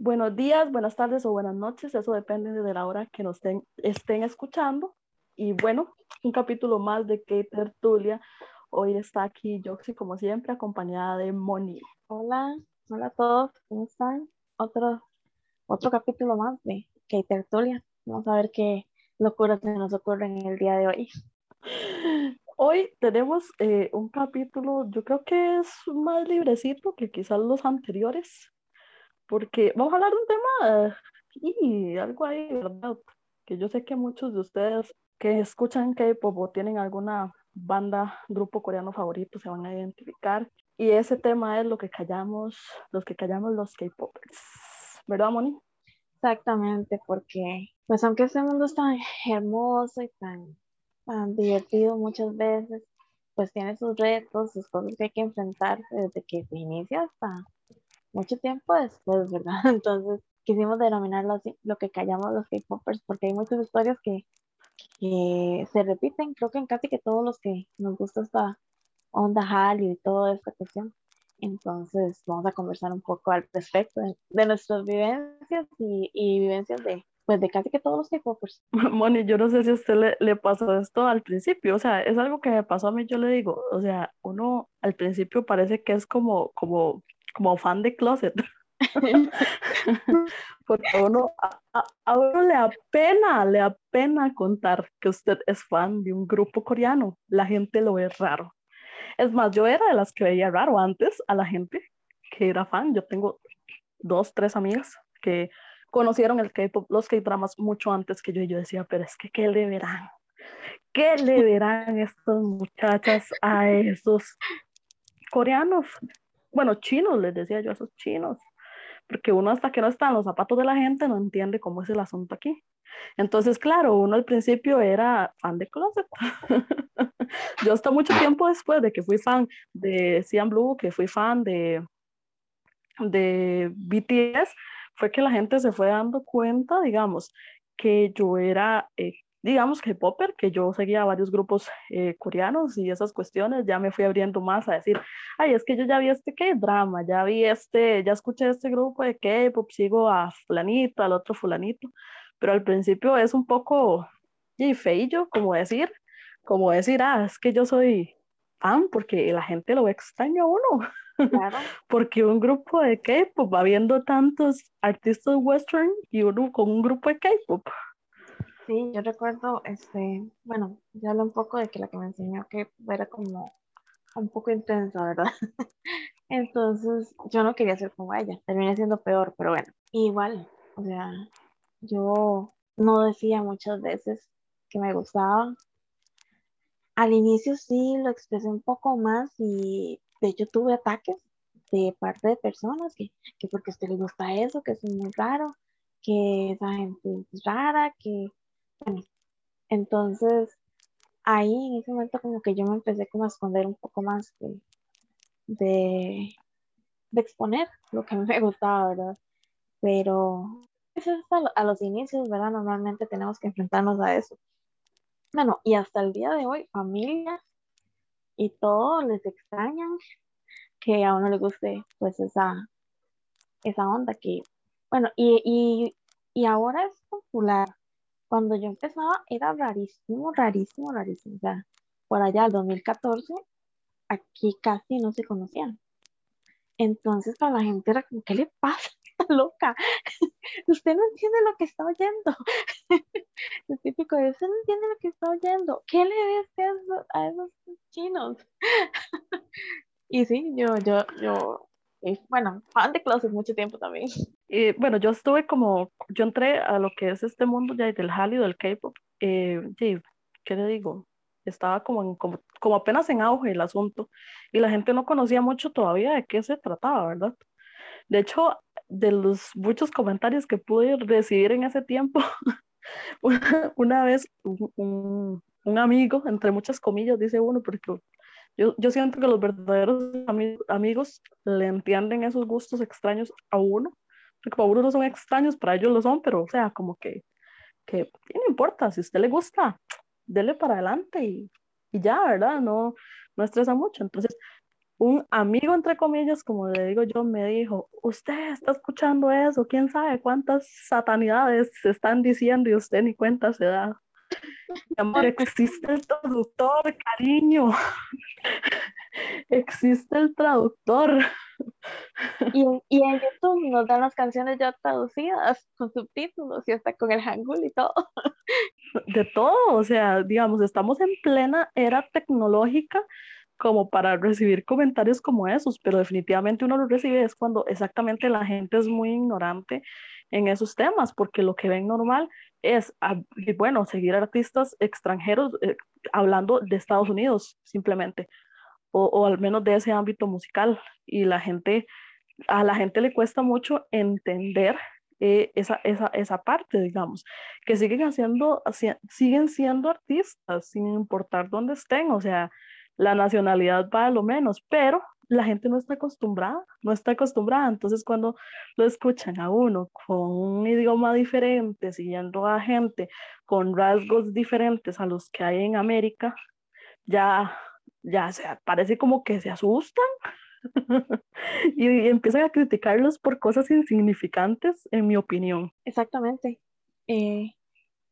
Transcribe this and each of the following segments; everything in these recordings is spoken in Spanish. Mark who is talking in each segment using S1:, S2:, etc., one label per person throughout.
S1: Buenos días, buenas tardes o buenas noches, eso depende de la hora que nos estén, estén escuchando. Y bueno, un capítulo más de Kate Tertulia. Hoy está aquí Joxy, como siempre, acompañada de Moni.
S2: Hola, hola a todos, ¿cómo están? Otro, otro capítulo más de Kate Tertulia. Vamos a ver qué locuras se nos ocurren en el día de hoy.
S1: Hoy tenemos eh, un capítulo, yo creo que es más librecito que quizás los anteriores, porque vamos a hablar de un tema y algo ahí, ¿verdad? Que yo sé que muchos de ustedes que escuchan K-pop o tienen alguna banda, grupo coreano favorito se van a identificar. Y ese tema es lo que callamos, los que callamos los K-popers. ¿Verdad, Moni?
S2: Exactamente, porque pues aunque este mundo es tan hermoso y tan, tan divertido muchas veces, pues tiene sus retos, sus cosas que hay que enfrentar desde que se inicia hasta mucho tiempo después, ¿verdad? Entonces quisimos denominarlo así, lo que callamos los K-popers, porque hay muchas historias que, se repiten, creo que en casi que todos los que nos gusta esta onda Hallyu y toda esta cuestión. Entonces vamos a conversar un poco al respecto de, nuestras vivencias y, y, vivencias de, pues de casi que todos los K-popers.
S1: Moni, yo no sé si a usted le, le, pasó esto al principio, o sea, es algo que me pasó a mí, yo le digo, o sea, uno al principio parece que es como, como como fan de closet. Porque uno, a, uno le apena, le apena contar que usted es fan de un grupo coreano. La gente lo ve raro. Es más, yo era de las que veía raro antes a la gente que era fan. Yo tengo dos, tres amigas que conocieron el K-pop, los K-dramas mucho antes que yo. Y yo decía, pero es que, ¿qué le verán? ¿Qué le verán estas muchachas a esos coreanos? Bueno, chinos, les decía yo a esos chinos, porque uno hasta que no está en los zapatos de la gente no entiende cómo es el asunto aquí. Entonces, claro, uno al principio era fan de Closet. yo hasta mucho tiempo después de que fui fan de Cian Blue, que fui fan de, de BTS, fue que la gente se fue dando cuenta, digamos, que yo era eh, digamos que popper, que yo seguía varios grupos eh, coreanos y esas cuestiones, ya me fui abriendo más a decir, ay, es que yo ya vi este K-drama, ya vi este, ya escuché este grupo de K-pop, sigo a fulanito, al otro fulanito, pero al principio es un poco y feillo, como decir, como decir, ah, es que yo soy fan, porque la gente lo extraña a uno. Claro. porque un grupo de K-pop va viendo tantos artistas western y uno con un grupo de K-pop.
S2: Sí, yo recuerdo, este, bueno, ya hablo un poco de que la que me enseñó que era como un poco intensa, ¿verdad? Entonces, yo no quería ser como ella, terminé siendo peor, pero bueno, igual, o sea, yo no decía muchas veces que me gustaba. Al inicio sí lo expresé un poco más y de hecho tuve ataques de parte de personas que, que porque a usted le gusta eso, que es muy raro, que esa gente es rara, que entonces, ahí en ese momento como que yo me empecé como a esconder un poco más de, de, exponer lo que me gustaba, ¿verdad? Pero eso es a, los inicios, ¿verdad? Normalmente tenemos que enfrentarnos a eso. Bueno, y hasta el día de hoy, familia y todo les extrañan que a uno le guste pues esa, esa onda que, bueno, y, y, y ahora es popular, cuando yo empezaba era rarísimo, rarísimo, rarísimo. O sea, por allá, el 2014, aquí casi no se conocían. Entonces, para la gente era como, ¿qué le pasa? loca. Usted no entiende lo que está oyendo. es típico, usted no entiende lo que está oyendo. ¿Qué le ves a esos, chinos? y sí, yo, yo, yo bueno, fan de Closet mucho tiempo también.
S1: Y bueno, yo estuve como, yo entré a lo que es este mundo ya del Hallyu, del K-pop. Eh, ¿Qué le digo? Estaba como, como, como apenas en auge el asunto y la gente no conocía mucho todavía de qué se trataba, ¿verdad? De hecho, de los muchos comentarios que pude recibir en ese tiempo, una, vez un, un, amigo, entre muchas comillas, dice uno, porque yo, yo siento que los verdaderos amigos le entienden esos gustos extraños a uno, porque para uno no son extraños, para ellos lo son, pero o sea, como que, que no importa, si a usted le gusta, dele para adelante y, y ya, ¿verdad? No, no estresa mucho. Entonces, un amigo, entre comillas, como le digo yo, me dijo, usted está escuchando eso, quién sabe cuántas satanidades se están diciendo y usted ni cuenta se da. Amor, existe el traductor, cariño. existe el traductor.
S2: Y, y, en YouTube nos dan las canciones ya traducidas con subtítulos y hasta con el Hangul y todo.
S1: De todo, o sea, digamos, estamos en plena era tecnológica como para recibir comentarios como esos, pero definitivamente uno lo recibe es cuando exactamente la gente es muy ignorante en esos temas, porque lo que ven normal es, ah, bueno, seguir artistas extranjeros eh, hablando de Estados Unidos simplemente, o, al menos de ese ámbito musical, y la gente, a la gente le cuesta mucho entender eh, esa, esa, esa, parte, digamos, que siguen haciendo, siguen siendo artistas sin importar dónde estén, o sea, la nacionalidad va a lo menos, pero la gente no está acostumbrada, no está acostumbrada. Entonces, cuando lo escuchan a uno con un idioma diferente, siguiendo a gente con rasgos diferentes a los que hay en América, ya, ya se parece como que se asustan y, empiezan a criticarlos por cosas insignificantes, en mi opinión.
S2: Exactamente. Eh,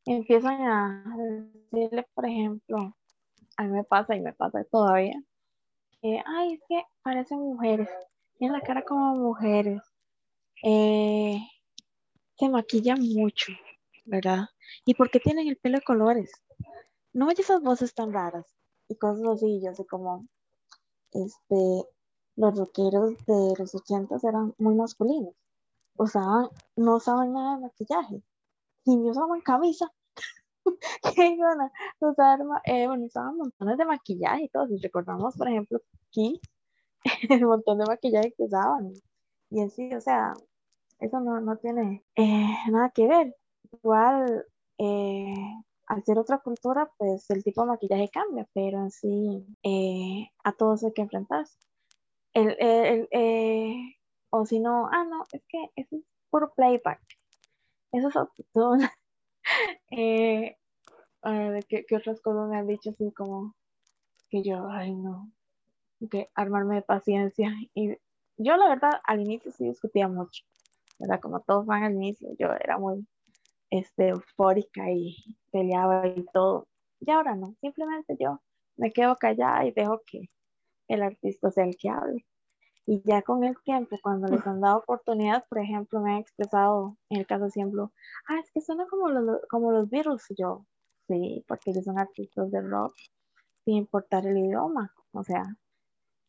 S2: empiezan a decirle, por ejemplo, a mí me pasa y me pasa todavía, ay, es que parecen mujeres, tienen la cara como mujeres, eh, se maquillan mucho, ¿verdad? ¿Y por qué tienen el pelo de colores? No oye esas voces tan raras y cosas así, yo sé como, este, los rockeros de los ochentas eran muy masculinos, sea, no usaban nada de maquillaje, ni usaban camisa, que iban a usar, eh, bueno, usaban montones de maquillaje y todo. Si recordamos, por ejemplo, aquí, el montón de maquillaje que usaban. Y en sí, o sea, eso no, no tiene eh, nada que ver. Igual, eh, al ser otra cultura, pues el tipo de maquillaje cambia, pero en sí, eh, a todos hay que enfrentarse. El, el, o si no, ah, no, es que eso es puro playback. Eso es todo, eh, ¿qué, otras cosas me han dicho así como que yo, ay no, que armarme de paciencia. Y yo la verdad al inicio sí discutía mucho, ¿verdad? Como todos van al inicio, yo era muy este, eufórica y peleaba y todo. Y ahora no, simplemente yo me quedo callada y dejo que el artista sea el que hable. Y ya con el tiempo, cuando les han dado oportunidad, por ejemplo, me han expresado, en el caso de ejemplo, ah, es que suena como los, como los Beatles. Yo, sí, porque ellos son artistas de rock, sin importar el idioma. O sea,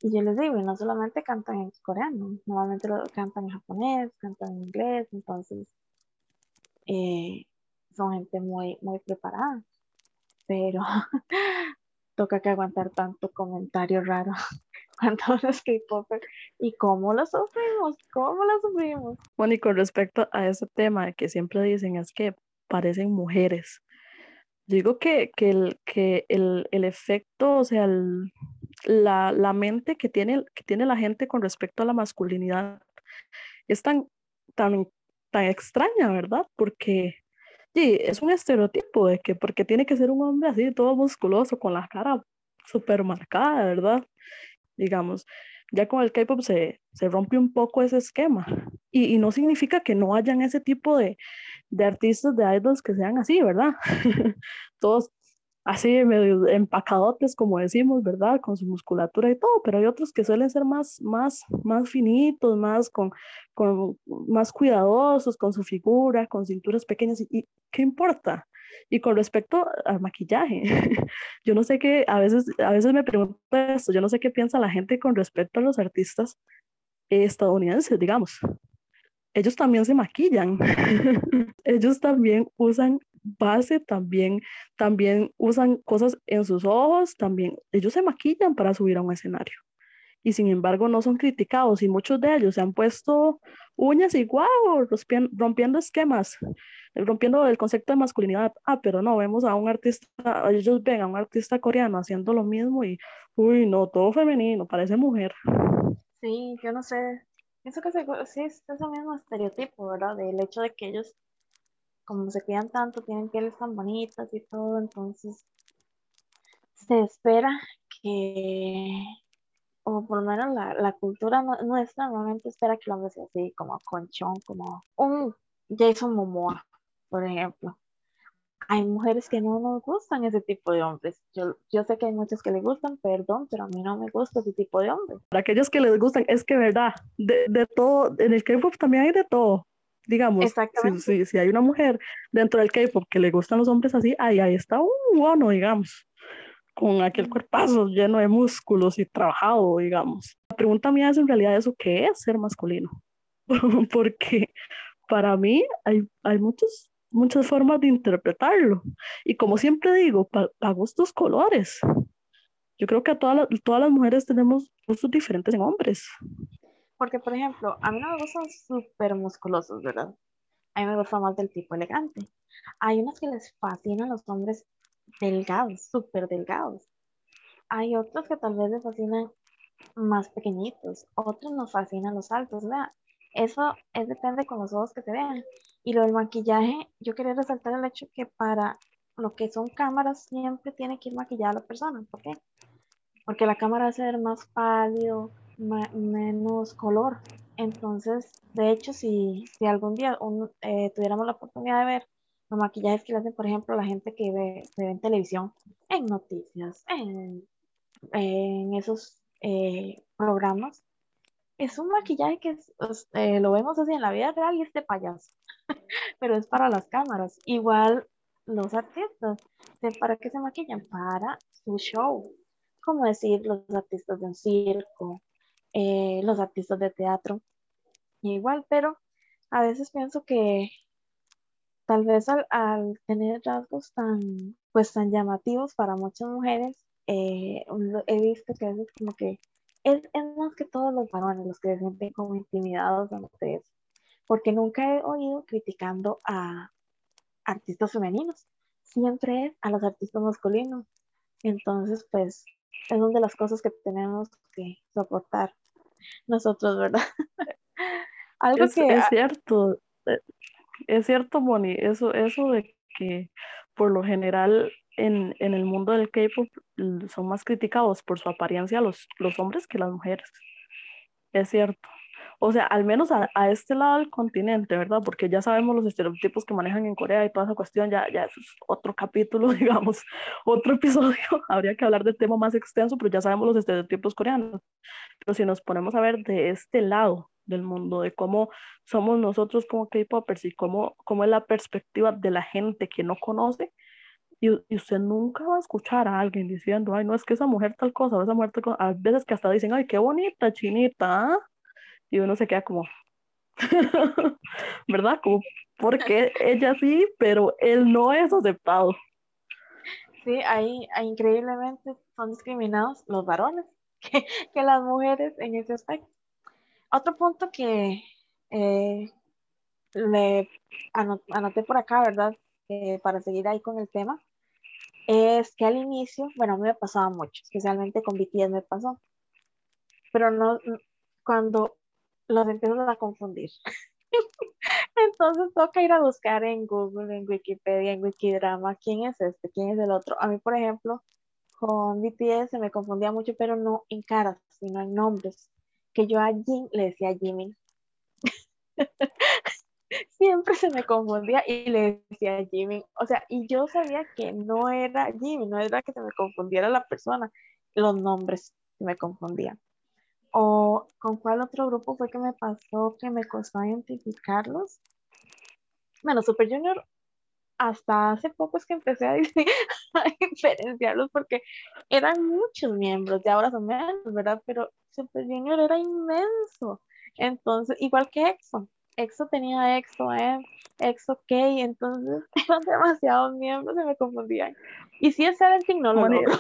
S2: y yo les digo, y no solamente cantan en coreano, normalmente lo cantan en japonés, cantan en inglés, entonces eh, son gente muy, muy preparada. Pero toca que aguantar tanto comentario raro cuando los k y cómo lo sufrimos, cómo lo sufrimos.
S1: Bueno, y con respecto a ese tema que siempre dicen es que parecen mujeres. Digo que, que, el, que el, el efecto, o sea, la, la, mente que tiene, que tiene la gente con respecto a la masculinidad es tan, tan, tan extraña, ¿verdad? Porque sí, es un estereotipo de que porque tiene que ser un hombre así, todo musculoso, con la cara súper marcada, ¿verdad? Digamos. Ya con el K-pop se, se rompe un poco ese esquema. Y, y, no significa que no hayan ese tipo de, de artistas, de idols que sean así, ¿verdad? Todos así medio empacadotes, como decimos, ¿verdad? Con su musculatura y todo, pero hay otros que suelen ser más, más, más finitos, más, con, con, más cuidadosos con su figura, con cinturas pequeñas. ¿Y, qué importa? Y con respecto al maquillaje, yo no sé qué, a veces, a veces me pregunto esto, yo no sé qué piensa la gente con respecto a los artistas estadounidenses, digamos. Ellos también se maquillan, ellos también usan base, también, también usan cosas en sus ojos, también ellos se maquillan para subir a un escenario y sin embargo no son criticados y muchos de ellos se han puesto uñas y wow, rompiendo esquemas, rompiendo el concepto de masculinidad. Ah, pero no, vemos a un artista, ellos ven a un artista coreano haciendo lo mismo y, uy, no, todo femenino, parece mujer.
S2: Sí, yo no sé, pienso que sí, es ese mismo estereotipo, ¿verdad? Del hecho de que ellos, como se cuidan tanto, tienen pieles tan bonitas y todo, entonces se espera que o por lo menos la, la cultura nuestra normalmente espera que el hombre sea así, como conchón, como un Jason Momoa, por ejemplo. Hay mujeres que no nos gustan ese tipo de hombres. Yo, yo sé que hay muchas que le gustan, perdón, pero a mí no me gusta ese tipo de hombres.
S1: Para aquellos que les gustan, es que verdad, de, de todo, en el K-pop también hay de todo. Digamos, si, si, si, hay una mujer dentro del K-pop que le gustan los hombres así, ahí, ahí está un bueno, digamos con aquel cuerpazo lleno de músculos y trabajado, digamos. La pregunta mía es en realidad eso, ¿qué es ser masculino? Porque para mí hay, hay muchos, muchas formas de interpretarlo. Y como siempre digo, para gustos colores. Yo creo que a todas, todas las mujeres tenemos gustos diferentes en hombres.
S2: Porque, por ejemplo, a mí no me gustan súper musculosos, ¿verdad? A mí me gusta más del tipo elegante. Hay unas que les fascinan los hombres delgados, súper delgados. Hay otros que tal vez les fascinan más pequeñitos, otros nos fascinan los altos, ¿verdad? Eso es, depende con los ojos que te vean. Y lo del maquillaje, yo quería resaltar el hecho que para lo que son cámaras siempre tiene que ir maquillada la persona. ¿Por qué? Porque la cámara hace ver más pálido, menos color. Entonces, de hecho, si, si algún día eh, tuviéramos la oportunidad de ver los maquillajes que le hacen, por ejemplo, la gente que ve, en televisión, en noticias, en, esos eh, programas. Es un maquillaje que eh, lo vemos así en la vida real y este payaso, pero es para las cámaras. Igual los artistas, ¿para qué se maquillan? Para su show. Como decir, los artistas de un circo, eh, los artistas de teatro, igual, pero a veces pienso que tal vez al, tener rasgos tan, pues, tan llamativos para muchas mujeres, eh, he visto que a veces como que es, más que todos los varones los que se sienten como intimidados ante eso, porque nunca he oído criticando a artistas femeninos, siempre es a los artistas masculinos. Entonces, pues, es una de las cosas que tenemos que soportar nosotros, ¿verdad?
S1: Algo que... Es cierto, es cierto, Moni, eso, eso de que por lo general en, el mundo del K-pop son más criticados por su apariencia los, los hombres que las mujeres. Es cierto. O sea, al menos a, este lado del continente, ¿verdad? Porque ya sabemos los estereotipos que manejan en Corea y toda esa cuestión, ya, ya es otro capítulo, digamos, otro episodio. Habría que hablar del tema más extenso, pero ya sabemos los estereotipos coreanos. Pero si nos ponemos a ver de este lado, del mundo, de cómo somos nosotros como K-Popers y cómo, cómo es la perspectiva de la gente que no conoce. Y, y, usted nunca va a escuchar a alguien diciendo, ay, no es que esa mujer tal cosa, o esa mujer tal cosa. A veces que hasta dicen, ay, qué bonita, chinita. ¿ah?". Y uno se queda como, ¿verdad? Como, porque ella sí, pero él no es aceptado.
S2: Sí, ahí, increíblemente son discriminados los varones que, que las mujeres en ese aspecto. Otro punto que eh, le anoté por acá, ¿verdad? Eh, para seguir ahí con el tema, es que al inicio, bueno, a mí me pasaba mucho, especialmente con BTS me pasó, pero no, cuando los empiezo a confundir. Entonces toca ir a buscar en Google, en Wikipedia, en Wikidrama, quién es este, quién es el otro. A mí, por ejemplo, con BTS se me confundía mucho, pero no en caras, sino en nombres que yo a Jim le decía Jimmy. Siempre se me confundía y le decía Jimmy. O sea, y yo sabía que no era Jimmy, no era que se me confundiera la persona, los nombres me confundían. O con cuál otro grupo fue que me pasó que me costó identificarlos. Bueno, Super Junior hasta hace poco es que empecé a, diferenciarlos porque eran muchos miembros, y ahora son menos, ¿verdad? Pero Super Junior era inmenso. Entonces, igual que EXO. EXO tenía EXO M, EXO K, entonces eran demasiados miembros, se me confundían. Y si es Seventeen, no lo logro.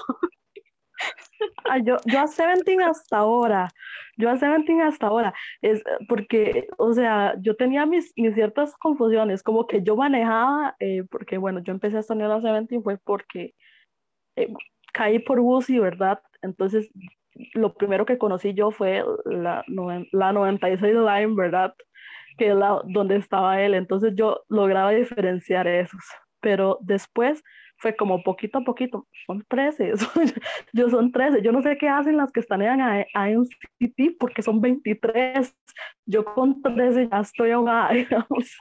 S1: Yo, yo a Seventeen hasta ahora, yo a Seventeen hasta ahora, es porque, o sea, yo tenía mis, mis ciertas confusiones, como que yo manejaba, eh, porque bueno, yo empecé a estudiar a Seventeen fue porque eh, caí por Wusi, ¿verdad? Entonces, lo primero que conocí yo fue la, la 96 Line, ¿verdad? Que es la, donde estaba él, entonces yo lograba diferenciar esos pero después fue como poquito a poquito, son 13, yo son 13, yo no sé qué hacen las que están en INCT porque son 23, yo con 13 ya estoy ahogada, digamos.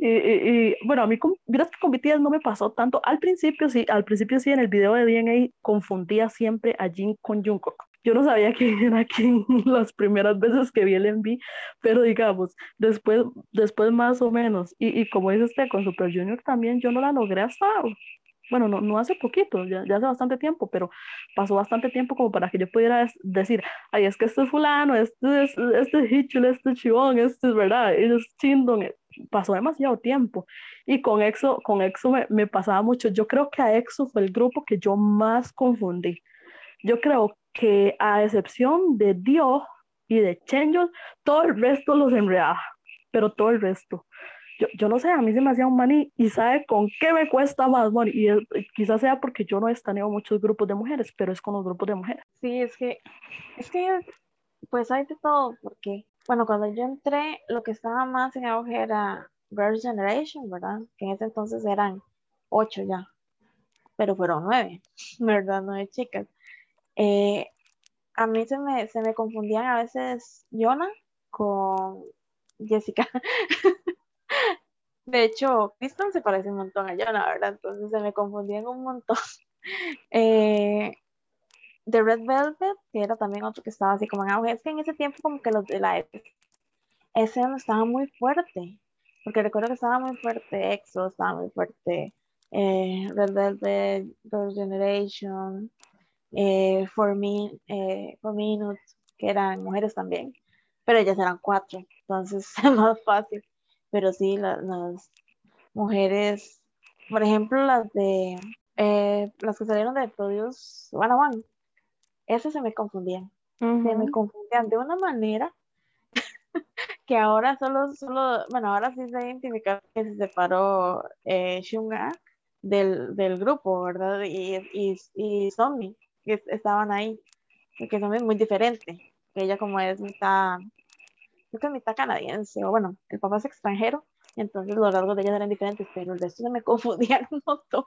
S1: Y, y, y, bueno, a mí con, que con BTS no me pasó tanto, al principio sí, al principio sí, en el video de DNA confundía siempre a Jin con Jungkook. Yo no sabía quién era quién las primeras veces que vi el MV, pero digamos, después, después más o menos, y, y como dice usted, con Super Junior también yo no la logré hasta bueno, no, no hace poquito, ya, ya, hace bastante tiempo, pero pasó bastante tiempo como para que yo pudiera decir, ay, es que este es fulano, este es, este es este es Chivón, este es verdad, este es Chindon, pasó demasiado tiempo. Y con EXO, con EXO me, me, pasaba mucho, yo creo que a EXO fue el grupo que yo más confundí. Yo creo que a excepción de Dio y de Chenyo, todo el resto los enredaba, pero todo el resto yo, yo, no sé, a mí se me hacía un maní y sabe con qué me cuesta más, money. Y, quizás sea porque yo no he estaneo muchos grupos de mujeres, pero es con los grupos de mujeres.
S2: Sí, es que, es que, pues hay de todo, porque, bueno, cuando yo entré, lo que estaba más en auge era Girls' Generation, ¿verdad? Que en ese entonces eran ocho ya, pero fueron nueve, ¿verdad? Nueve chicas. Eh, a mí se me, se me confundían a veces Yona con Jessica. De hecho, Kristen se parece un montón a Jonah, ¿verdad? Entonces se me confundían un montón. eh, The Red Velvet, que era también otro que estaba así como en auge. Es que en ese tiempo como que los de la ese no estaba muy fuerte. Porque recuerdo que estaba muy fuerte EXO, estaba muy fuerte eh, Red Velvet, Girls' Generation, eh, For, Me, eh, For Minutes, que eran mujeres también. Pero ellas eran cuatro, entonces es más fácil pero sí, las mujeres, por ejemplo, las de eh, las que salieron de Produce One on One, esas se me confundían. Se me confundían de una manera que ahora solo, solo, bueno, ahora sí se identifica que se separó eh, Shunga del, del, grupo, ¿verdad? Y, y, y Zombie, que estaban ahí, que Zombie es muy diferente, que ella como es mitad creo que mitad canadiense, o bueno, el papá es extranjero, entonces los rasgos de ella eran diferentes, pero el resto se me confundían un montón.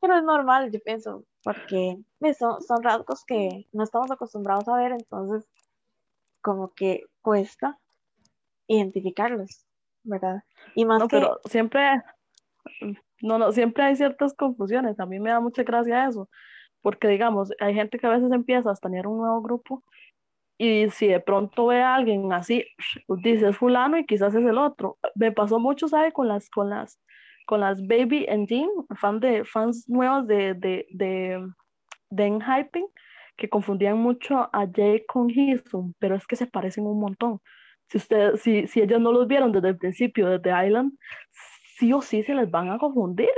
S2: Pero es normal, yo pienso, porque son, son rasgos que no estamos acostumbrados a ver, entonces como que cuesta identificarlos, ¿verdad?
S1: Y más no, pero siempre, no, no, siempre hay ciertas confusiones, a mí me da mucha gracia eso, porque digamos, hay gente que a veces empieza a tener un nuevo grupo y si de pronto ve a alguien así, dice es fulano y quizás es el otro. Me pasó mucho, ¿sabe? Con las, con las, con las Baby Engine, fan de, fans nuevos de, de, de, de Enhyping, que confundían mucho a Jay con Hisum, pero es que se parecen un montón. Si, usted, si, si ellos no los vieron desde el principio, desde Island, sí o sí se les van a confundir.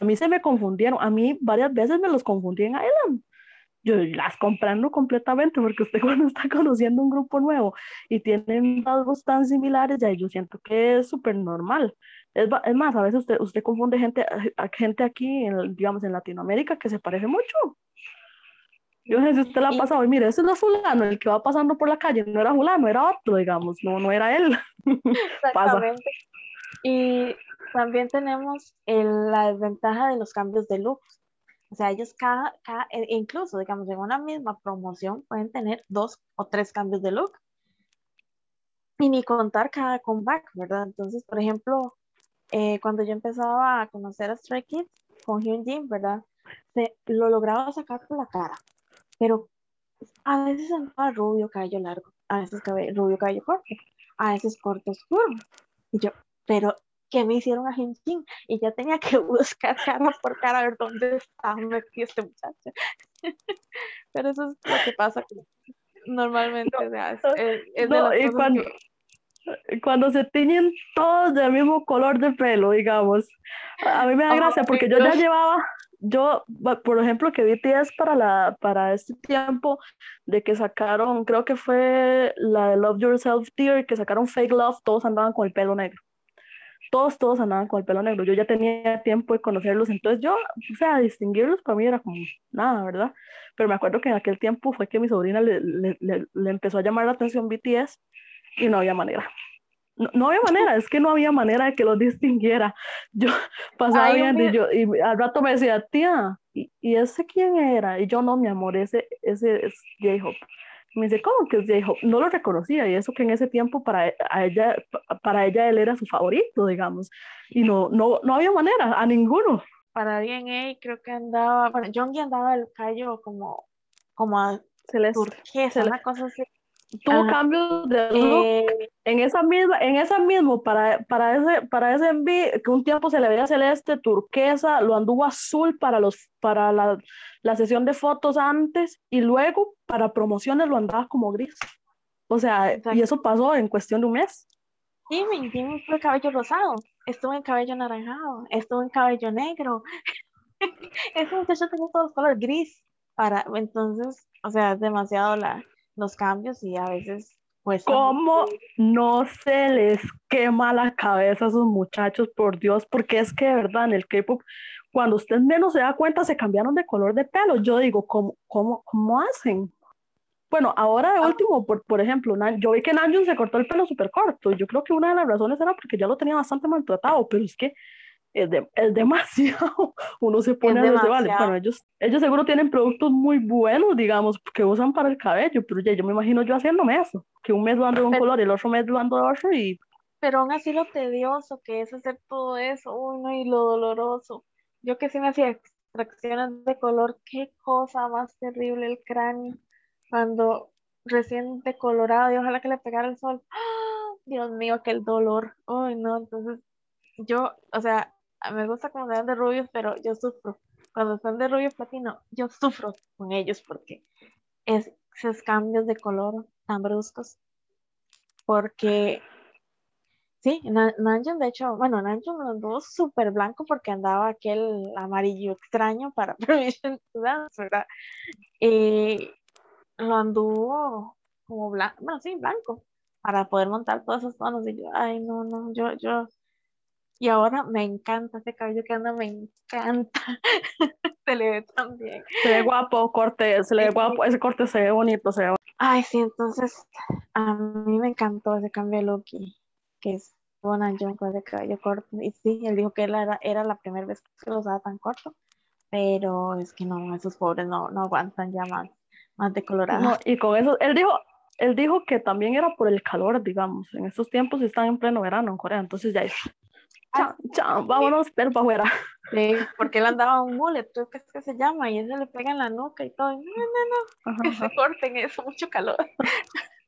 S1: a mí se me confundieron, a mí varias veces me los confundí en Island yo las comprendo completamente porque usted cuando está conociendo un grupo nuevo y tienen rasgos tan similares, ya yo siento que es súper normal. Es, es, más, a veces usted, usted confunde gente, a, gente aquí, en, digamos, en Latinoamérica que se parece mucho. Yo no sé si usted la ha pasado, y mire, ese no es fulano, el que va pasando por la calle, no era fulano, era otro, digamos, no, no era él.
S2: Exactamente. Y también tenemos el, la desventaja de los cambios de looks o sea, ellos cada, cada, e incluso, digamos, en una misma promoción pueden tener dos o tres cambios de look. Y ni contar cada comeback, ¿verdad? Entonces, por ejemplo, eh, cuando yo empezaba a conocer a Stray Kids con Hyunjin, ¿verdad? Se, lo lograba sacar por la cara, pero a veces andaba rubio, cabello largo, a veces rubio, cabello corto, a veces corto, oscuro. Y yo, pero que me hicieron a Hinchin y ya tenía que buscar cara por cara a ver dónde estaba metido este muchacho. Pero eso es lo que pasa normalmente.
S1: y cuando, cuando se tiñen todos del mismo color de pelo, digamos, a mí me da gracia porque yo ya llevaba, yo, por ejemplo, que BTS para, la, para este tiempo de que sacaron, creo que fue la de Love Yourself Dear, que sacaron Fake Love, todos andaban con el pelo negro todos, todos andaban con el pelo negro. Yo ya tenía tiempo de conocerlos, entonces yo, o sea, distinguirlos para mí era como nada, ¿verdad? Pero me acuerdo que en aquel tiempo fue que mi sobrina le, le, le, empezó a llamar la atención BTS y no había manera. no, había manera, es que no había manera de que los distinguiera. Yo pasaba bien y, yo, y al rato me decía, tía, ¿y, ese quién era? Y yo, no, mi amor, ese, ese es J-Hope. Me dice, ¿cómo que J-Hope? No lo reconocía y eso que en ese tiempo para ella, para ella él era su favorito, digamos. Y no, no, no había manera, a ninguno.
S2: Para DNA creo que andaba, bueno, Jongi andaba el callo como, como a celeste, turquesa, una cosa así
S1: tuvo cambios de look eh, en esa misma, en esa mismo, para, para ese, para ese envío, que un tiempo se le veía celeste, turquesa, lo anduvo azul para los, para la, la, sesión de fotos antes, y luego para promociones lo andaba como gris. O sea, y eso pasó en cuestión de un mes.
S2: Sí, me fue cabello rosado, estuvo en cabello anaranjado, estuvo en cabello negro. Ese muchacho tenía todos los colores gris. Para, entonces, o sea, es demasiado la, los cambios y a veces pues...
S1: ¿Cómo no se les quema la cabeza a esos muchachos, por Dios? Porque es que de verdad en el K-pop, cuando usted menos se da cuenta, se cambiaron de color de pelo. Yo digo, ¿cómo, cómo, cómo hacen? Bueno, ahora de ah. último, por, por ejemplo, yo vi que Namjoon se cortó el pelo súper corto. Yo creo que una de las razones era porque ya lo tenía bastante maltratado, pero es que es, es demasiado. Uno se pone a decir, vale, bueno, ellos, ellos seguro tienen productos muy buenos, digamos, que usan para el cabello, pero ya yo me imagino yo haciéndome eso, que un mes lo ando de un color y el otro mes lo ando de otro y...
S2: Pero aún así lo tedioso que es hacer todo eso, uno y lo doloroso. Yo que sí me hacía extracciones de color, qué cosa más terrible el cráneo, cuando recién decolorado y ojalá que le pegara el sol. ¡Ah! Dios mío, aquel dolor. Ay, no, entonces yo, o sea, me gusta cuando dan de rubios, pero yo sufro. Cuando están de rubio platino, yo sufro con ellos porque es, esos cambios de color tan bruscos. Porque, sí, Nanjun, de hecho, bueno, Nanjun lo anduvo súper blanco porque andaba aquel amarillo extraño para Provision Dance, ¿verdad? Y lo anduvo como blanco, bueno, sí, blanco, para poder montar todos esos tonos. Y yo, ay, no, no, yo, yo y ahora me encanta ese cabello que anda, me encanta. se le ve tan bien.
S1: Se ve guapo, corte, se le ve guapo, ese corte se ve bonito, se ve
S2: Ay, sí, entonces a mí me encantó ese cambio de look y que es Bona John con ese cabello corto. Y sí, él dijo que era, era la primera vez que lo usaba tan corto, pero es que no, esos pobres no, no aguantan ya más, más decolorados. No,
S1: y con eso, él dijo, él dijo que también era por el calor, digamos. En estos tiempos están en pleno verano en Corea, entonces ya es chao, vámonos, pero para afuera.
S2: Sí, porque él andaba un mullet, ¿qué es que se llama? Y eso le pega en la nuca y todo. No, no, no, que se corten eso, mucho calor.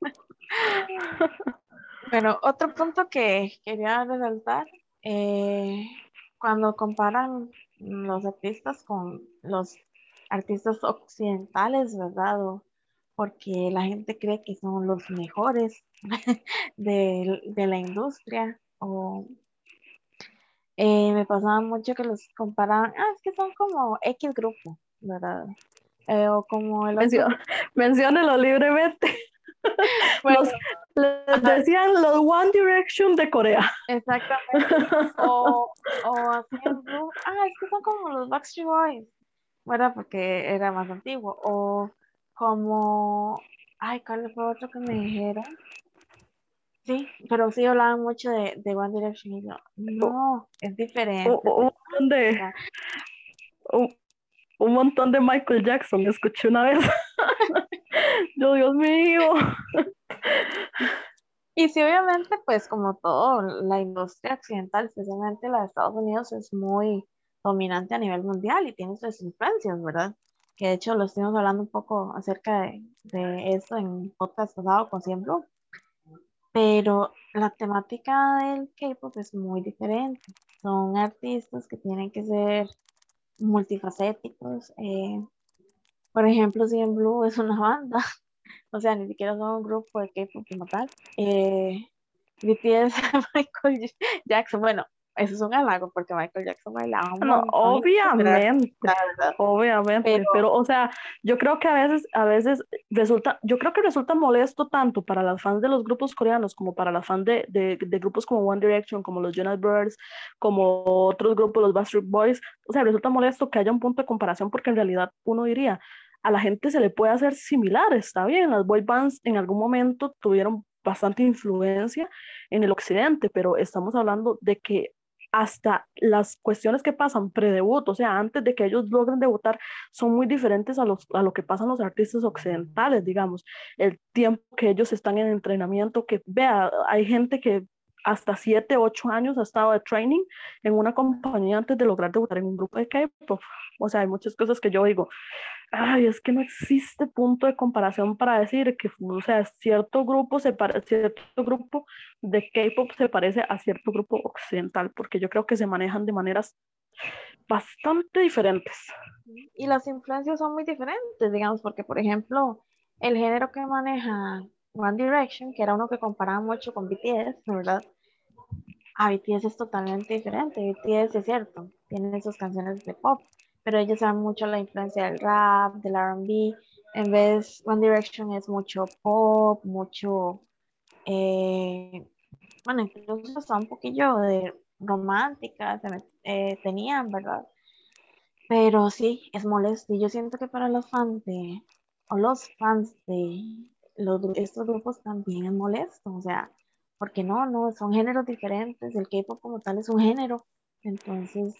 S2: bueno, otro punto que quería resaltar, eh, cuando comparan los artistas con los artistas occidentales, ¿verdad? porque la gente cree que son los mejores de, de la industria o eh, me pasaba mucho que los comparaban, ah, es que son como X grupo, ¿verdad? Eh, o como el.
S1: Menciónelo libremente. Bueno, les decían los One Direction de Corea.
S2: Exactamente. O, o haciendo, ah, es que son como los Backstreet Boys, ¿verdad? Porque era más antiguo. O como, ay, ¿cuál fue otro que me dijeron? Sí, pero sí hablaban mucho de, de One Direction y yo, no, es diferente.
S1: Un, montón de, un, montón de Michael Jackson, escuché una vez. yo, Dios mío.
S2: Y sí, obviamente, pues como todo, la industria occidental, especialmente la de Estados Unidos, es muy dominante a nivel mundial y tiene sus influencias, ¿verdad? Que de hecho lo estuvimos hablando un poco acerca de, de eso en podcast pasado con Siempre pero la temática del K-pop es muy diferente. Son artistas que tienen que ser multifacéticos. Eh, por ejemplo, en Blue es una banda, o sea, ni siquiera son un grupo de K-pop como tal. Eh, BTS, Michael Jackson, bueno, eso es un halago porque Michael Jackson bailaba.
S1: No, obviamente, obviamente, pero, o sea, yo creo que a veces, a veces resulta, yo creo que resulta molesto tanto para las fans de los grupos coreanos como para las fans de, de, de grupos como One Direction, como los Jonas Brothers, como otros grupos, los Backstreet Boys, o sea, resulta molesto que haya un punto de comparación porque en realidad uno diría, a la gente se le puede hacer similar, está bien, las boy bands en algún momento tuvieron bastante influencia en el occidente, pero estamos hablando de que hasta las cuestiones que pasan pre-debut, o sea, antes de que ellos logren debutar, son muy diferentes a, los, a lo que pasan los artistas occidentales, digamos. El tiempo que ellos están en entrenamiento, que vea, hay gente que hasta 7, 8 años ha estado de training en una compañía antes de lograr debutar en un grupo de K-pop. O sea, hay muchas cosas que yo digo, ay, es que no existe punto de comparación para decir que, o sea, cierto grupo, se cierto grupo de K-pop se parece a cierto grupo occidental, porque yo creo que se manejan de maneras bastante diferentes.
S2: Y las influencias son muy diferentes, digamos, porque, por ejemplo, el género que maneja One Direction, que era uno que comparaba mucho con BTS, ¿verdad? A BTS es totalmente diferente. BTS es cierto, tienen sus canciones de pop, pero ellos dan mucho la influencia del rap, del RB. En vez, One Direction es mucho pop, mucho, eh, bueno, incluso hasta un poquillo de romántica eh, tenían, ¿verdad? Pero sí, es molesto. Y yo siento que para los fans de, o los fans de los, estos grupos también es molesto. O sea, porque no, no, son géneros diferentes. El K-pop como tal es un género. Entonces,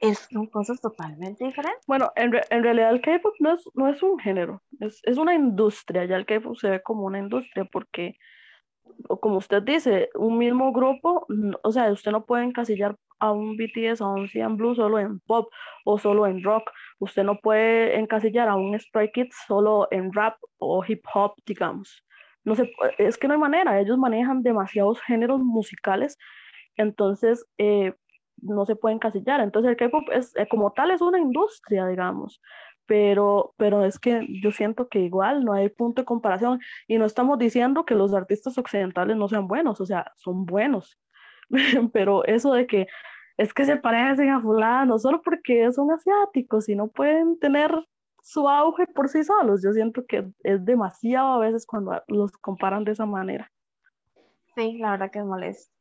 S2: es, son cosas totalmente diferentes.
S1: Bueno, en, en realidad el K-pop no es, no es un género, es, es una industria. Ya el K-pop se ve como una industria porque, como usted dice, un mismo grupo, o sea, usted no puede encasillar a un BTS, a un CN Blue solo en pop o solo en rock. Usted no puede encasillar a un Stray Kids solo en rap o hip hop, digamos. No sé, es que no hay manera, ellos manejan demasiados géneros musicales, entonces eh, no se pueden encasillar. Entonces el K-pop es eh, como tal es una industria, digamos, pero, pero es que yo siento que igual no hay punto de comparación y no estamos diciendo que los artistas occidentales no sean buenos, o sea, son buenos, pero eso de que es que se parecen a fulano solo porque son asiáticos y no pueden tener su auge por sí solos, yo siento que es demasiado a veces cuando los comparan de esa manera.
S2: Sí, la verdad que es molesto.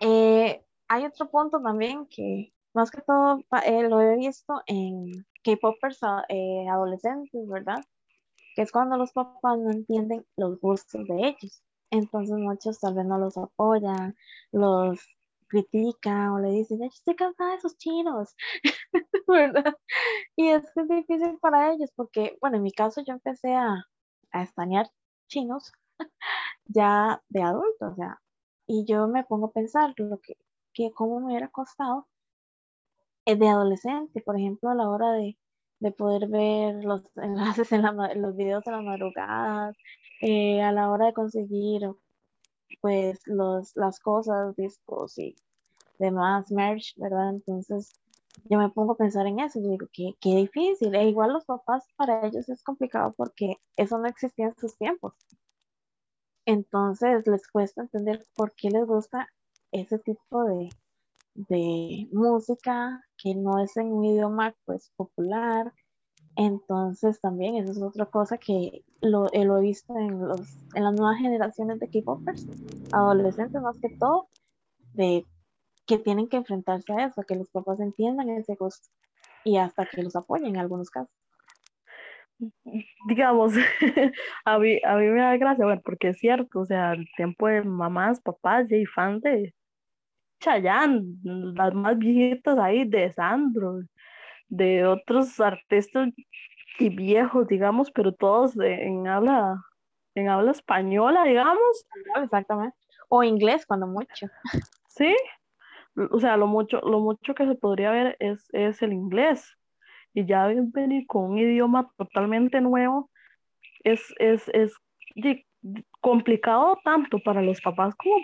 S2: Eh, hay otro punto también que más que todo eh, lo he visto en K-popers eh, adolescentes, ¿verdad? Que es cuando los papás no entienden los gustos de ellos. Entonces muchos tal vez no los apoyan, los critican o le dicen, yo estoy cansada de esos chinos, ¿verdad? Y es que difícil para ellos porque, bueno, en mi caso yo empecé a, a estanear chinos ya de adulto, o sea, y yo me pongo a pensar lo que que cómo me hubiera costado eh, de adolescente, por ejemplo, a la hora de, poder ver los enlaces en los videos de las madrugadas, eh, a la hora de conseguir pues los, las cosas, discos y demás, merch, ¿verdad? Entonces yo me pongo a pensar en eso y digo, qué, qué difícil. E igual los papás, para ellos es complicado porque eso no existía en sus tiempos. Entonces les cuesta entender por qué les gusta ese tipo de, música que no es en un idioma pues popular. Entonces también eso es otra cosa que lo, eh, lo he visto en, los, en las nuevas generaciones de K-popers, adolescentes más que todo, de que tienen que enfrentarse a eso, que los papás entiendan ese gusto y hasta que los apoyen en algunos casos.
S1: Digamos, a mí, a mí me da gracia, bueno, porque es cierto, o sea, el tiempo de mamás, papás y fans de, Chayanne, las más viejitas ahí de Sandro, de otros artistas y viejos, digamos, pero todos en habla, en habla española, digamos.
S2: Exactamente. O inglés, cuando mucho.
S1: Sí, o sea, lo mucho, lo mucho que se podría ver es, es el inglés. Y ya venir con un idioma totalmente nuevo es, es, es complicado tanto para los papás como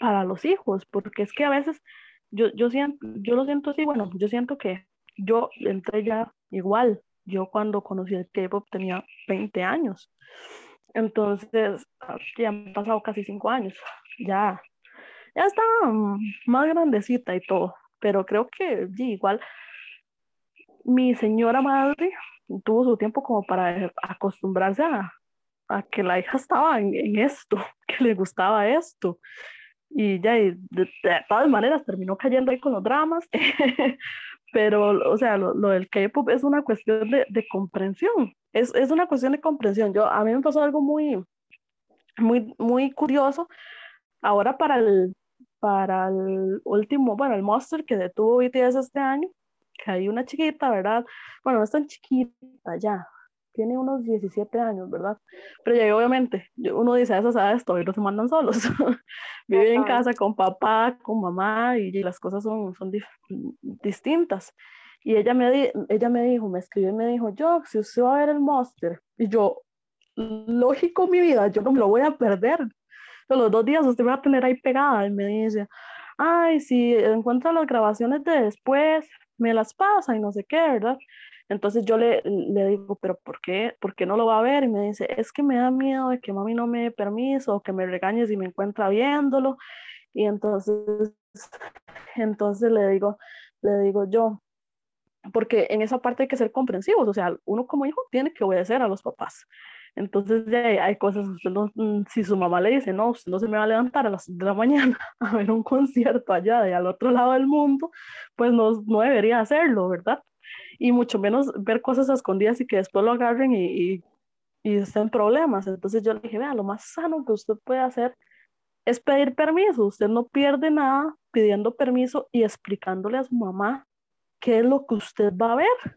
S1: para los hijos, porque es que a veces yo, yo, siento, yo lo siento así, bueno, yo siento que yo entré ya igual, yo cuando conocí el K-pop tenía 20 años, entonces ah, ya han pasado casi 5 años, ya, ya estaba más grandecita y todo, pero creo que sí, igual mi señora madre tuvo su tiempo como para acostumbrarse a, a que la hija estaba en, en, esto, que le gustaba esto. Y ya, de, todas maneras terminó cayendo ahí con los dramas, pero, o sea, lo, lo del K-pop es una cuestión de, de comprensión, es, es, una cuestión de comprensión. Yo, a mí me pasó algo muy, muy, muy curioso. Ahora para el, para el último, bueno, el Monster que detuvo BTS este año, que hay una chiquita, ¿verdad? Bueno, no es tan chiquita ya, tiene unos 17 años, ¿verdad? Pero ya obviamente, uno dice a esas edades todavía no se mandan solos. Viven en casa con papá, con mamá y, las cosas son, son distintas. Y ella me, ella me dijo, me escribió y me dijo, yo, si usted va a ver el Monster, y yo, lógico mi vida, yo no me lo voy a perder. Pero los dos días usted va a tener ahí pegada y me dice, ay, si encuentra las grabaciones de después, me las pasa y no sé qué, ¿verdad? Entonces yo le, le digo, pero ¿por qué? ¿Por qué no lo va a ver? Y me dice, es que me da miedo de que mami no me dé permiso o que me regañe si me encuentra viéndolo. Y entonces, entonces le digo, le digo yo, porque en esa parte hay que ser comprensivos, o sea, uno como hijo tiene que obedecer a los papás. Entonces ya hay cosas, mm, si su mamá le dice, no, usted no se me va a levantar a las de la mañana a ver un concierto allá de al otro lado del mundo, pues no, no debería hacerlo, ¿verdad? Y mucho menos ver cosas escondidas y que después lo agarren y, y, y estén problemas. Entonces yo le dije, vea, lo más sano que usted puede hacer es pedir permiso. Usted no pierde nada pidiendo permiso y explicándole a su mamá qué es lo que usted va a ver.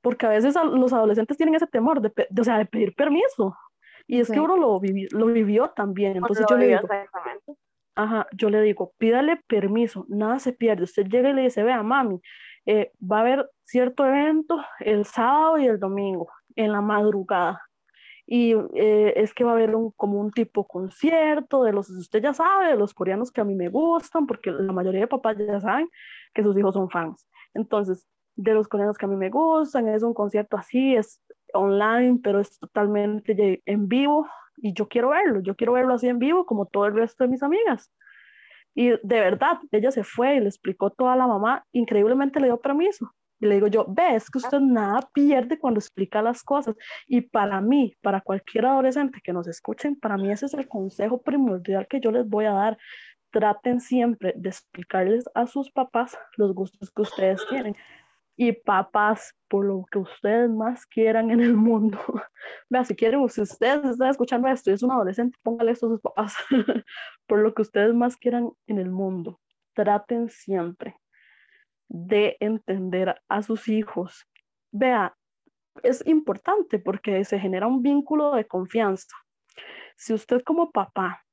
S1: Porque a veces los adolescentes tienen ese temor de, o sea, de pedir permiso. Y es que uno lo, lo vivió también. Entonces yo le digo, ajá, yo le digo, pídale permiso, nada se pierde. Usted llega y le dice, vea, mami, eh, va a haber cierto evento el sábado y el domingo, en la madrugada. Y eh, es que va a haber un, como un tipo concierto de los, usted ya sabe, de los coreanos que a mí me gustan, porque la mayoría de papás ya saben que sus hijos son fans. Entonces, de los coreanos que a mí me gustan, es un concierto así, es online, pero es totalmente en vivo y yo quiero verlo, yo quiero verlo así en vivo como todo el resto de mis amigas. Y de verdad, ella se fue y le explicó todo a la mamá, increíblemente le dio permiso. Y le digo yo, ves que usted nada pierde cuando explica las cosas. Y para mí, para cualquier adolescente que nos escuchen, para mí ese es el consejo primordial que yo les voy a dar traten siempre de explicarles a sus papás los gustos que ustedes tienen. Y papás, por lo que ustedes más quieran en el mundo. Vea, si quieren, si ustedes están escuchando esto y es un adolescente, póngale esto a sus papás. por lo que ustedes más quieran en el mundo. Traten siempre de entender a sus hijos. Vea, es importante porque se genera un vínculo de confianza. Si usted como papá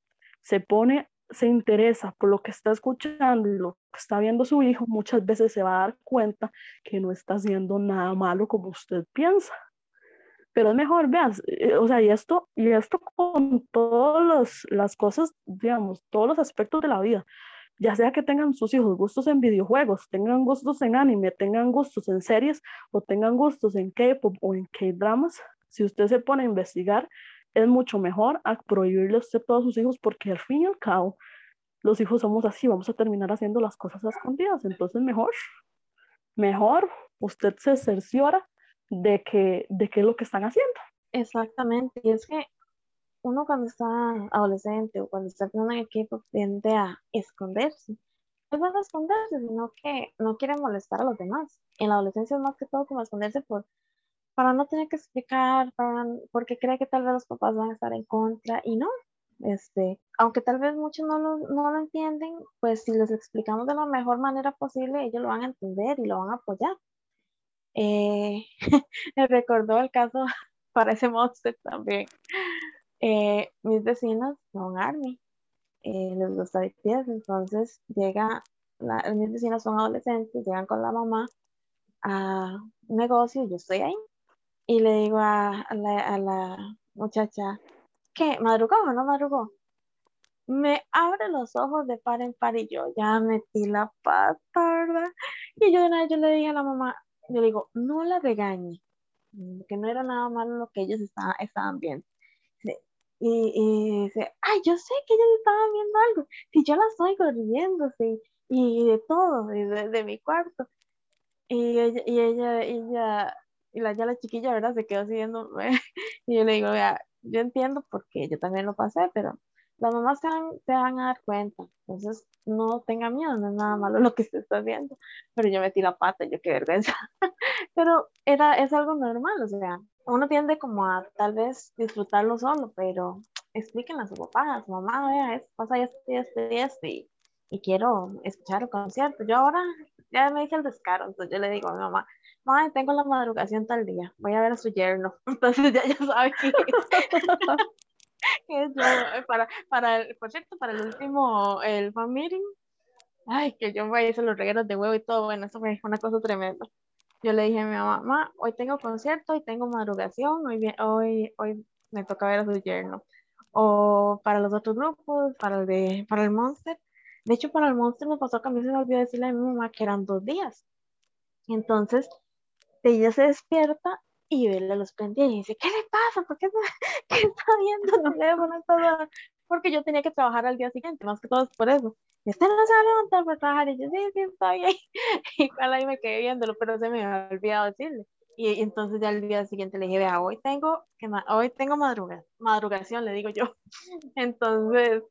S1: se pone se interesa por lo que está escuchando lo que está viendo su hijo, muchas veces se va a dar cuenta que no está haciendo nada malo como usted piensa. Pero es mejor, veas, eh, o sea, y esto, y esto con todas las cosas, digamos, todos los aspectos de la vida, ya sea que tengan sus hijos gustos en videojuegos, tengan gustos en anime, tengan gustos en series o tengan gustos en K-pop o en K-dramas, si usted se pone a investigar, es mucho mejor a prohibirle a usted sus hijos porque al fin y al cabo los hijos somos así, vamos a terminar haciendo las cosas a escondidas. Entonces mejor, mejor usted se cerciora de que de qué es lo que están haciendo.
S2: Exactamente, y es que uno cuando está adolescente o cuando está en un equipo tiende a esconderse. No es a esconderse, sino que no quiere molestar a los demás. En la adolescencia es más que todo como esconderse por para no tener que explicar, para, porque cree que tal vez los papás van a estar en contra y no. Este, aunque tal vez muchos no lo, no lo entienden, pues si les explicamos de la mejor manera posible, ellos lo van a entender y lo van a apoyar. Eh, me recordó el caso para ese monster también. Eh, mis vecinos son Army, eh, les gusta BTS, entonces llega, mis vecinos son adolescentes, llegan con la mamá a un negocio y yo estoy ahí y le digo a, la, muchacha, ¿qué? ¿Madrugó o no madrugó? Me abre los ojos de par en par y yo ya metí la pata, ¿verdad? Y yo, yo le dije a la mamá, yo le digo, no la regañe, que no era nada malo lo que ellos estaban, estaban viendo. Y, y, dice, ay, yo sé que ellos estaban viendo algo, si yo las oigo riéndose y de todo, de, de mi cuarto. Y ella, y ella, ella y la, ya la chiquilla, ¿verdad? Se quedó siguiendo. y yo le digo, vea, yo entiendo porque yo también lo pasé, pero las mamás se van, se van a dar cuenta. Entonces, no tenga miedo, no es nada malo lo que se está haciendo. Pero yo metí la pata, yo qué vergüenza. pero era, es algo normal, o sea, uno tiende como a tal vez disfrutarlo solo, pero explíquenle a su papá, a su mamá, vea, esto pasa esto y esto y esto, y, y quiero escuchar el concierto. Yo ahora ya me hice el descaro, entonces yo le digo a mi mamá, mamá, tengo la madrugación tal día, voy a ver a su yerno. Entonces ya, ya sabe que yo, eh, para, para, el, por cierto, para el último, el fan meeting, ay, que yo me hice los regalos de huevo y todo, bueno, eso fue una cosa tremenda. Yo le dije a mi mamá, mamá, hoy tengo concierto, hoy tengo madrugación, hoy, hoy, hoy me toca ver a su yerno. O para los otros grupos, para el, de, para el Monster. De hecho, para el Monster me pasó que a mí se me olvidó decirle a mi mamá que eran dos días. Entonces, ella se despierta y ve la luz prendida y dice, ¿qué le pasa? ¿Por qué, ¿qué está viendo el teléfono? Porque yo tenía que trabajar al día siguiente, más que todo por eso. Y usted no se va a levantar para trabajar. Y yo, sí, sí, está bien. Igual ahí me quedé viéndolo, pero se me había olvidado decirle. Y, entonces ya el día siguiente le dije, vea, hoy tengo, que hoy tengo madruga, madrugación, le digo yo. Entonces,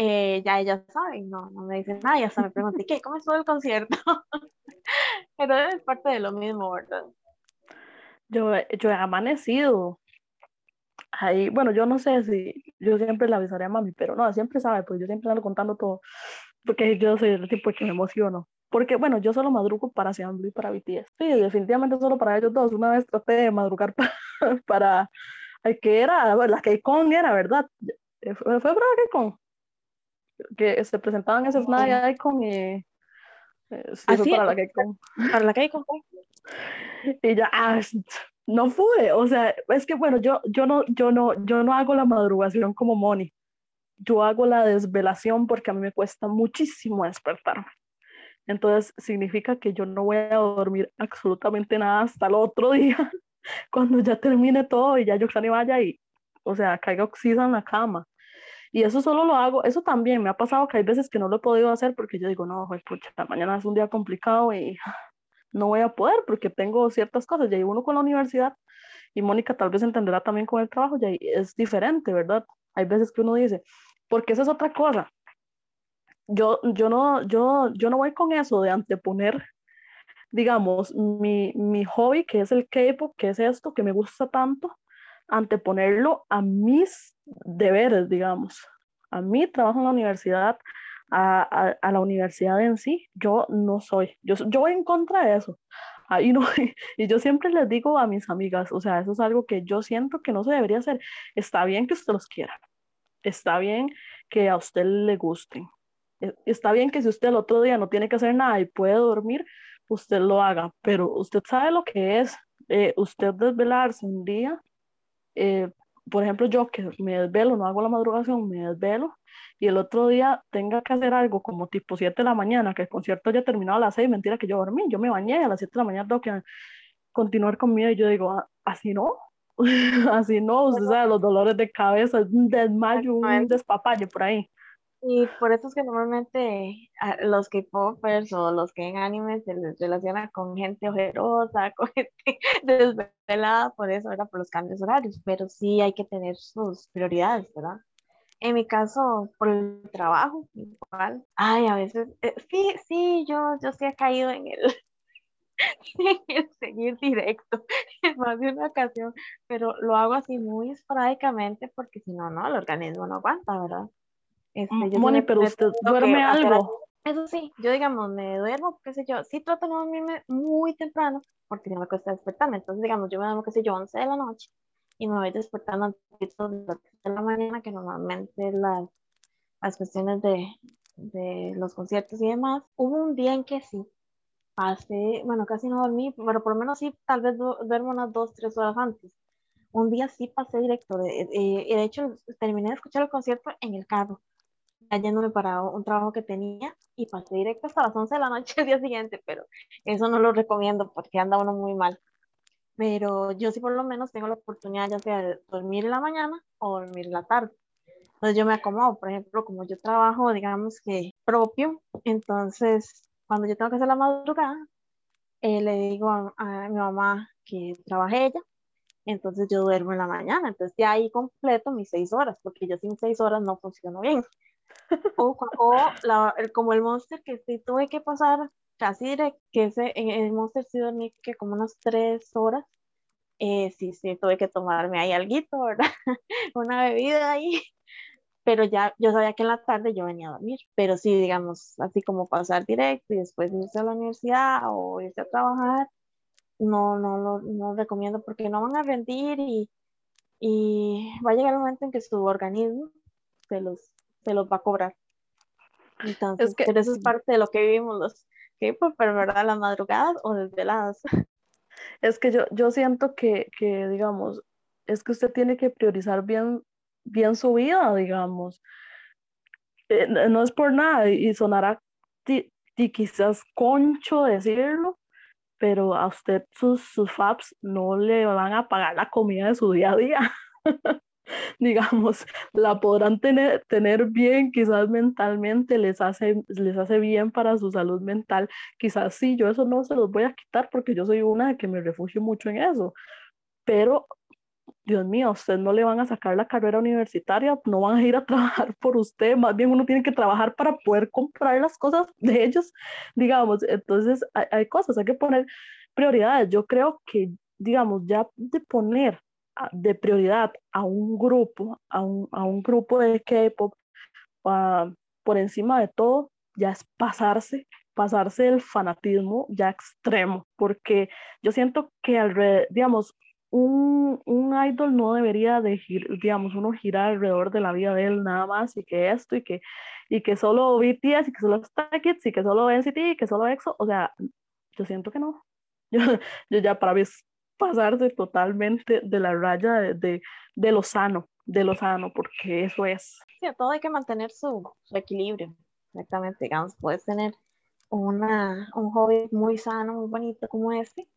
S2: eh, ya ella sabe, no, no me dice nada, ya se me pregunté, ¿qué? ¿Cómo estuvo el concierto? Pero es parte de lo mismo, ¿verdad?
S1: Yo, yo he amanecido. Ahí, bueno, yo no sé si yo siempre le avisaré a mami, pero no, siempre sabe, pues yo siempre ando contando todo, porque yo soy el tipo que me emociono. Porque, bueno, yo solo madrugo para Sean y para BTS. Sí, definitivamente solo para ellos dos. Una vez traté de madrugar para, para que era, la K-Con era, ¿verdad? Fue, fue para K-Con. Que se presentaban ese Snide Icon y
S2: eh, sí, para la que Para la que
S1: Y ya, ah, no fue, o sea, es que bueno, yo, yo, no, yo, no, yo no hago la madrugación como Moni, yo hago la desvelación porque a mí me cuesta muchísimo despertarme. Entonces significa que yo no voy a dormir absolutamente nada hasta el otro día, cuando ya termine todo y ya yo y vaya y, o sea, caiga oxígeno en la cama. Y eso solo lo hago, eso también me ha pasado que hay veces que no lo he podido hacer porque yo digo, no, pues, pucha, mañana es un día complicado y no voy a poder porque tengo ciertas cosas. Ya hay uno con la universidad y Mónica tal vez entenderá también con el trabajo, ya es diferente, ¿verdad? Hay veces que uno dice, porque esa es otra cosa. Yo, yo, no, yo, yo no voy con eso de anteponer, digamos, mi, mi hobby, que es el K-pop, que es esto, que me gusta tanto, anteponerlo a mis deberes, digamos. A mi trabajo en la universidad, a, a, la universidad en sí, yo no soy, yo, yo voy en contra de eso. Ahí no, y yo siempre les digo a mis amigas, o sea, eso es algo que yo siento que no se debería hacer. Está bien que usted los quiera, está bien que a usted le gusten, e, está bien que si usted el otro día no tiene que hacer nada y puede dormir, usted lo haga, pero usted sabe lo que es eh, usted desvelarse un día eh, por ejemplo, yo que me desvelo, no hago la madrugación, me desvelo y el otro día tenga que hacer algo como tipo 7 de la mañana, que el concierto haya terminado a las 6, mentira que yo dormí, yo me bañé a las 7 de la mañana tengo que continuar con mi vida y yo digo, ah, así no, así no, usted sabe, los dolores de cabeza, un desmayo, un despapalle por ahí.
S2: Y por eso es que normalmente los K-popers o los que en anime se les relaciona con gente ojerosa, con gente desvelada, por eso era por los cambios horarios, pero sí hay que tener sus prioridades, ¿verdad? En mi caso, por el trabajo, igual, ay, a veces, eh, sí, sí, yo, yo sí he caído en el, el seguir directo en más de una ocasión, pero lo hago así muy esporádicamente porque si no, no, el organismo no aguanta, ¿verdad?
S1: Este, Moni, pero usted duerme algo.
S2: Eso sí, yo digamos, me duermo, qué sé yo, sí trato de no dormirme muy temprano, porque no me cuesta despertarme. Entonces, digamos, yo me duermo, qué sé yo, 11 de la noche y me voy despertando a las de la mañana, que normalmente las, las cuestiones de, de los conciertos y demás. Hubo un día en que sí, pasé, bueno, casi no dormí, pero por lo menos sí, tal vez duermo unas 2, 3 horas antes. Un día sí pasé directo, de, y de hecho terminé de escuchar el concierto en el carro yéndome para un trabajo que tenía y pasé directo hasta las 11 de la noche el día siguiente, pero eso no lo recomiendo porque anda uno muy mal. Pero yo sí por lo menos tengo la oportunidad ya sea de dormir en la mañana o dormir en la tarde. Entonces yo me acomodo, por ejemplo, como yo trabajo, digamos que propio, entonces cuando yo tengo que hacer la madrugada, eh, le digo a, a, mi mamá que trabaje ella, entonces yo duermo en la mañana, entonces ya ahí completo mis seis horas, porque yo sin seis horas no funciono bien. O, la, como el Monster que sí tuve que pasar casi directo, que ese, en el Monster sí dormí que como unas tres horas. Eh, sí, sí, tuve que tomarme ahí algo, ¿verdad? Una bebida ahí pero ya yo sabía que en la tarde yo venía a dormir, pero sí, digamos, así como pasar directo y después irse a la universidad o irse a trabajar, no, no lo no recomiendo porque no van a rendir y, y va a llegar el momento en que su organismo se los, se los va a cobrar. Entonces, pero eso es parte de lo que vivimos los que pero verdad, las madrugadas o desveladas.
S1: Es que yo, yo siento que, que, digamos, es que usted tiene que priorizar bien, bien su vida, digamos. Eh, no es por nada y sonará quizás concho decirlo, pero a usted sus, sus FAPs no le van a pagar la comida de su día a día. digamos, la podrán tener, tener bien, quizás mentalmente les hace, les hace bien para su salud mental, quizás sí, yo eso no se los voy a quitar porque yo soy una que me refugio mucho en eso, pero Dios mío, usted no le van a sacar la carrera universitaria, no van a ir a trabajar por usted, más bien uno tiene que trabajar para poder comprar las cosas de ellos, digamos, entonces hay, hay cosas, hay que poner prioridades, yo creo que, digamos, ya de poner de prioridad a un grupo, a un, a un grupo de K-pop, por encima de todo, ya es pasarse, pasarse el fanatismo ya extremo, porque yo siento que alrededor, digamos, un, un, idol no debería de, digamos, uno girar alrededor de la vida de él nada más y que esto y que, y que solo BTS y que solo Kids y que solo NCT y que solo EXO, o sea, yo siento que no. Yo, yo ya para mí pasarse totalmente de la raya de, de, lo sano, de lo sano, porque eso es.
S2: Sí, todo hay que mantener su, equilibrio, exactamente, digamos, puedes tener una, un hobby muy sano, muy bonito como este,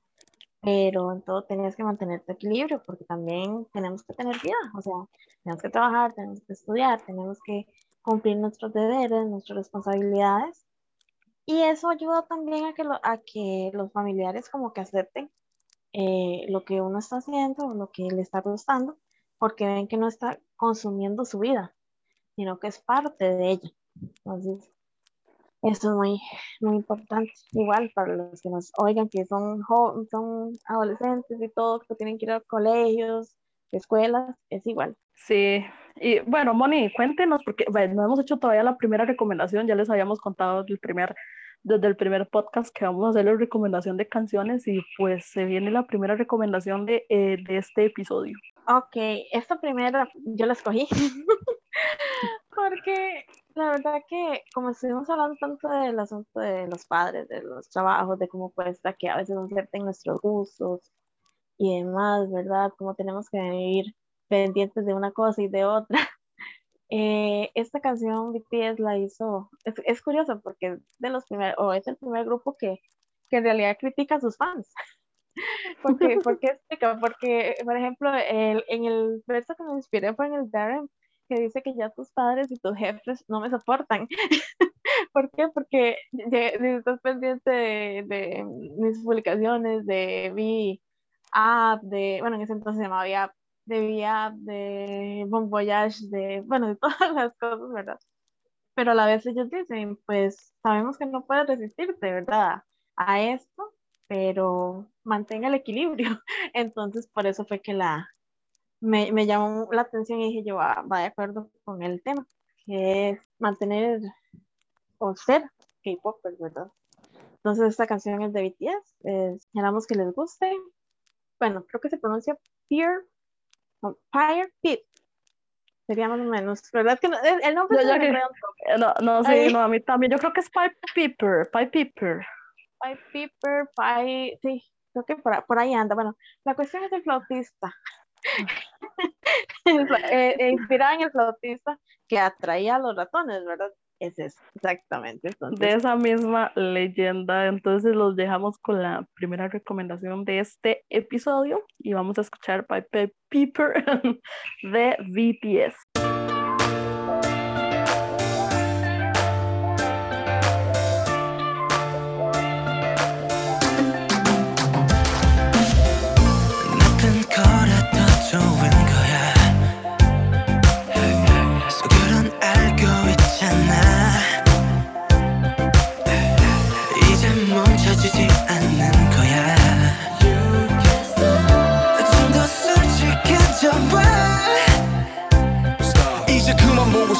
S2: pero en todo tenías que mantener tu equilibrio, porque también tenemos que tener vida, o sea, tenemos que trabajar, tenemos que estudiar, tenemos que cumplir nuestros deberes, nuestras responsabilidades, y eso ayuda también a que, a que los familiares como que acepten eh, lo que uno está haciendo, lo que le está gustando, porque ven que no está consumiendo su vida, sino que es parte de ella. Entonces, eso es muy, muy importante. Igual para los que nos oigan, que son, son adolescentes y todo, que tienen que ir a colegios, escuelas, es igual.
S1: Sí, y bueno, Moni, cuéntenos, porque bueno, no hemos hecho todavía la primera recomendación, ya les habíamos contado el primer desde el primer podcast que vamos a hacer la recomendación de canciones y pues se viene la primera recomendación de, eh, de este episodio.
S2: Ok, esta primera yo la escogí porque la verdad que como estuvimos hablando tanto del asunto de los padres, de los trabajos, de cómo cuesta que a veces no acepten nuestros gustos y demás, ¿verdad? Como tenemos que vivir pendientes de una cosa y de otra. Eh, esta canción BTS la hizo, es, curioso porque de los primeros, o es el primer grupo que, que en realidad critica a sus fans. porque, porque porque, por ejemplo, el, en el verso que me inspiré fue en el Darren, que dice que ya tus padres y tus jefes no me soportan. ¿Por qué? Porque estás pendiente de, de, mis publicaciones, de mi app, de, bueno, en ese entonces se llamaba app, de Via, de Bon Voyage, de, bueno, de todas las cosas, ¿verdad? Pero a la vez ellos dicen, pues sabemos que no puedes resistirte, ¿verdad? A esto, pero mantenga el equilibrio. Entonces, por eso fue que la, me, me llamó la atención y dije yo, va, va de acuerdo con el tema, que es mantener o ser K-pop, ¿verdad? Entonces, esta canción es de BTS, esperamos que les guste. Bueno, creo que se pronuncia Fear Fire Pit. Sería más o menos. ¿Verdad que no, el nombre
S1: yo, yo No, no, sí, no, a mí también. Yo creo que es Pipe Piper. Pipe Piper.
S2: Pipe Piper, Pipe. Sí, creo que por, por ahí anda. Bueno, la cuestión es el flautista. eh, eh, inspirada en el flautista que atraía a los ratones, ¿verdad? Es eso, exactamente.
S1: De esa misma leyenda, entonces los dejamos con la primera recomendación de este episodio y vamos a escuchar Pipe Piper de BTS.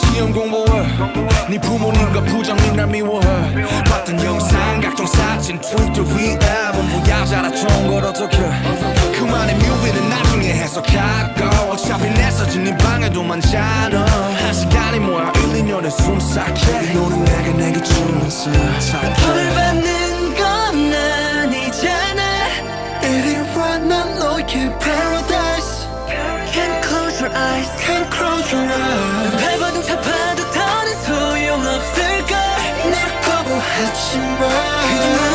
S3: 시험 공부해. 네 부모님과 부장님 날 미워해. 봤던 영상 각종 사진 트위터 위에 전부 야 자라 좋은 걸 어떡해 그만의 뮤비는 나중에 해석하고 어차피 내 사진 네 방에도 많잖아 한 시간이 뭐야? 1, 2년에 숨삭해 너는 내게 내게 주면서 벌 받는 건 아니잖아 이리 와난 너의 paradise. Can't close your eyes. Can't close your eyes 하지 마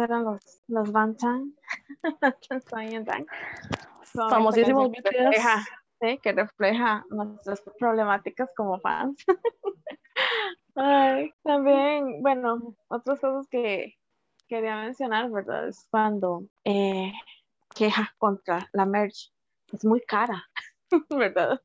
S2: eran los, los Banchan. Famosísimos
S1: Famosísimos BTS.
S2: refleja, sí, que refleja nuestras problemáticas como fans. Ay, también, bueno, otras cosas que quería mencionar, ¿verdad? Es cuando eh, queja contra la merch. Es muy cara, ¿verdad?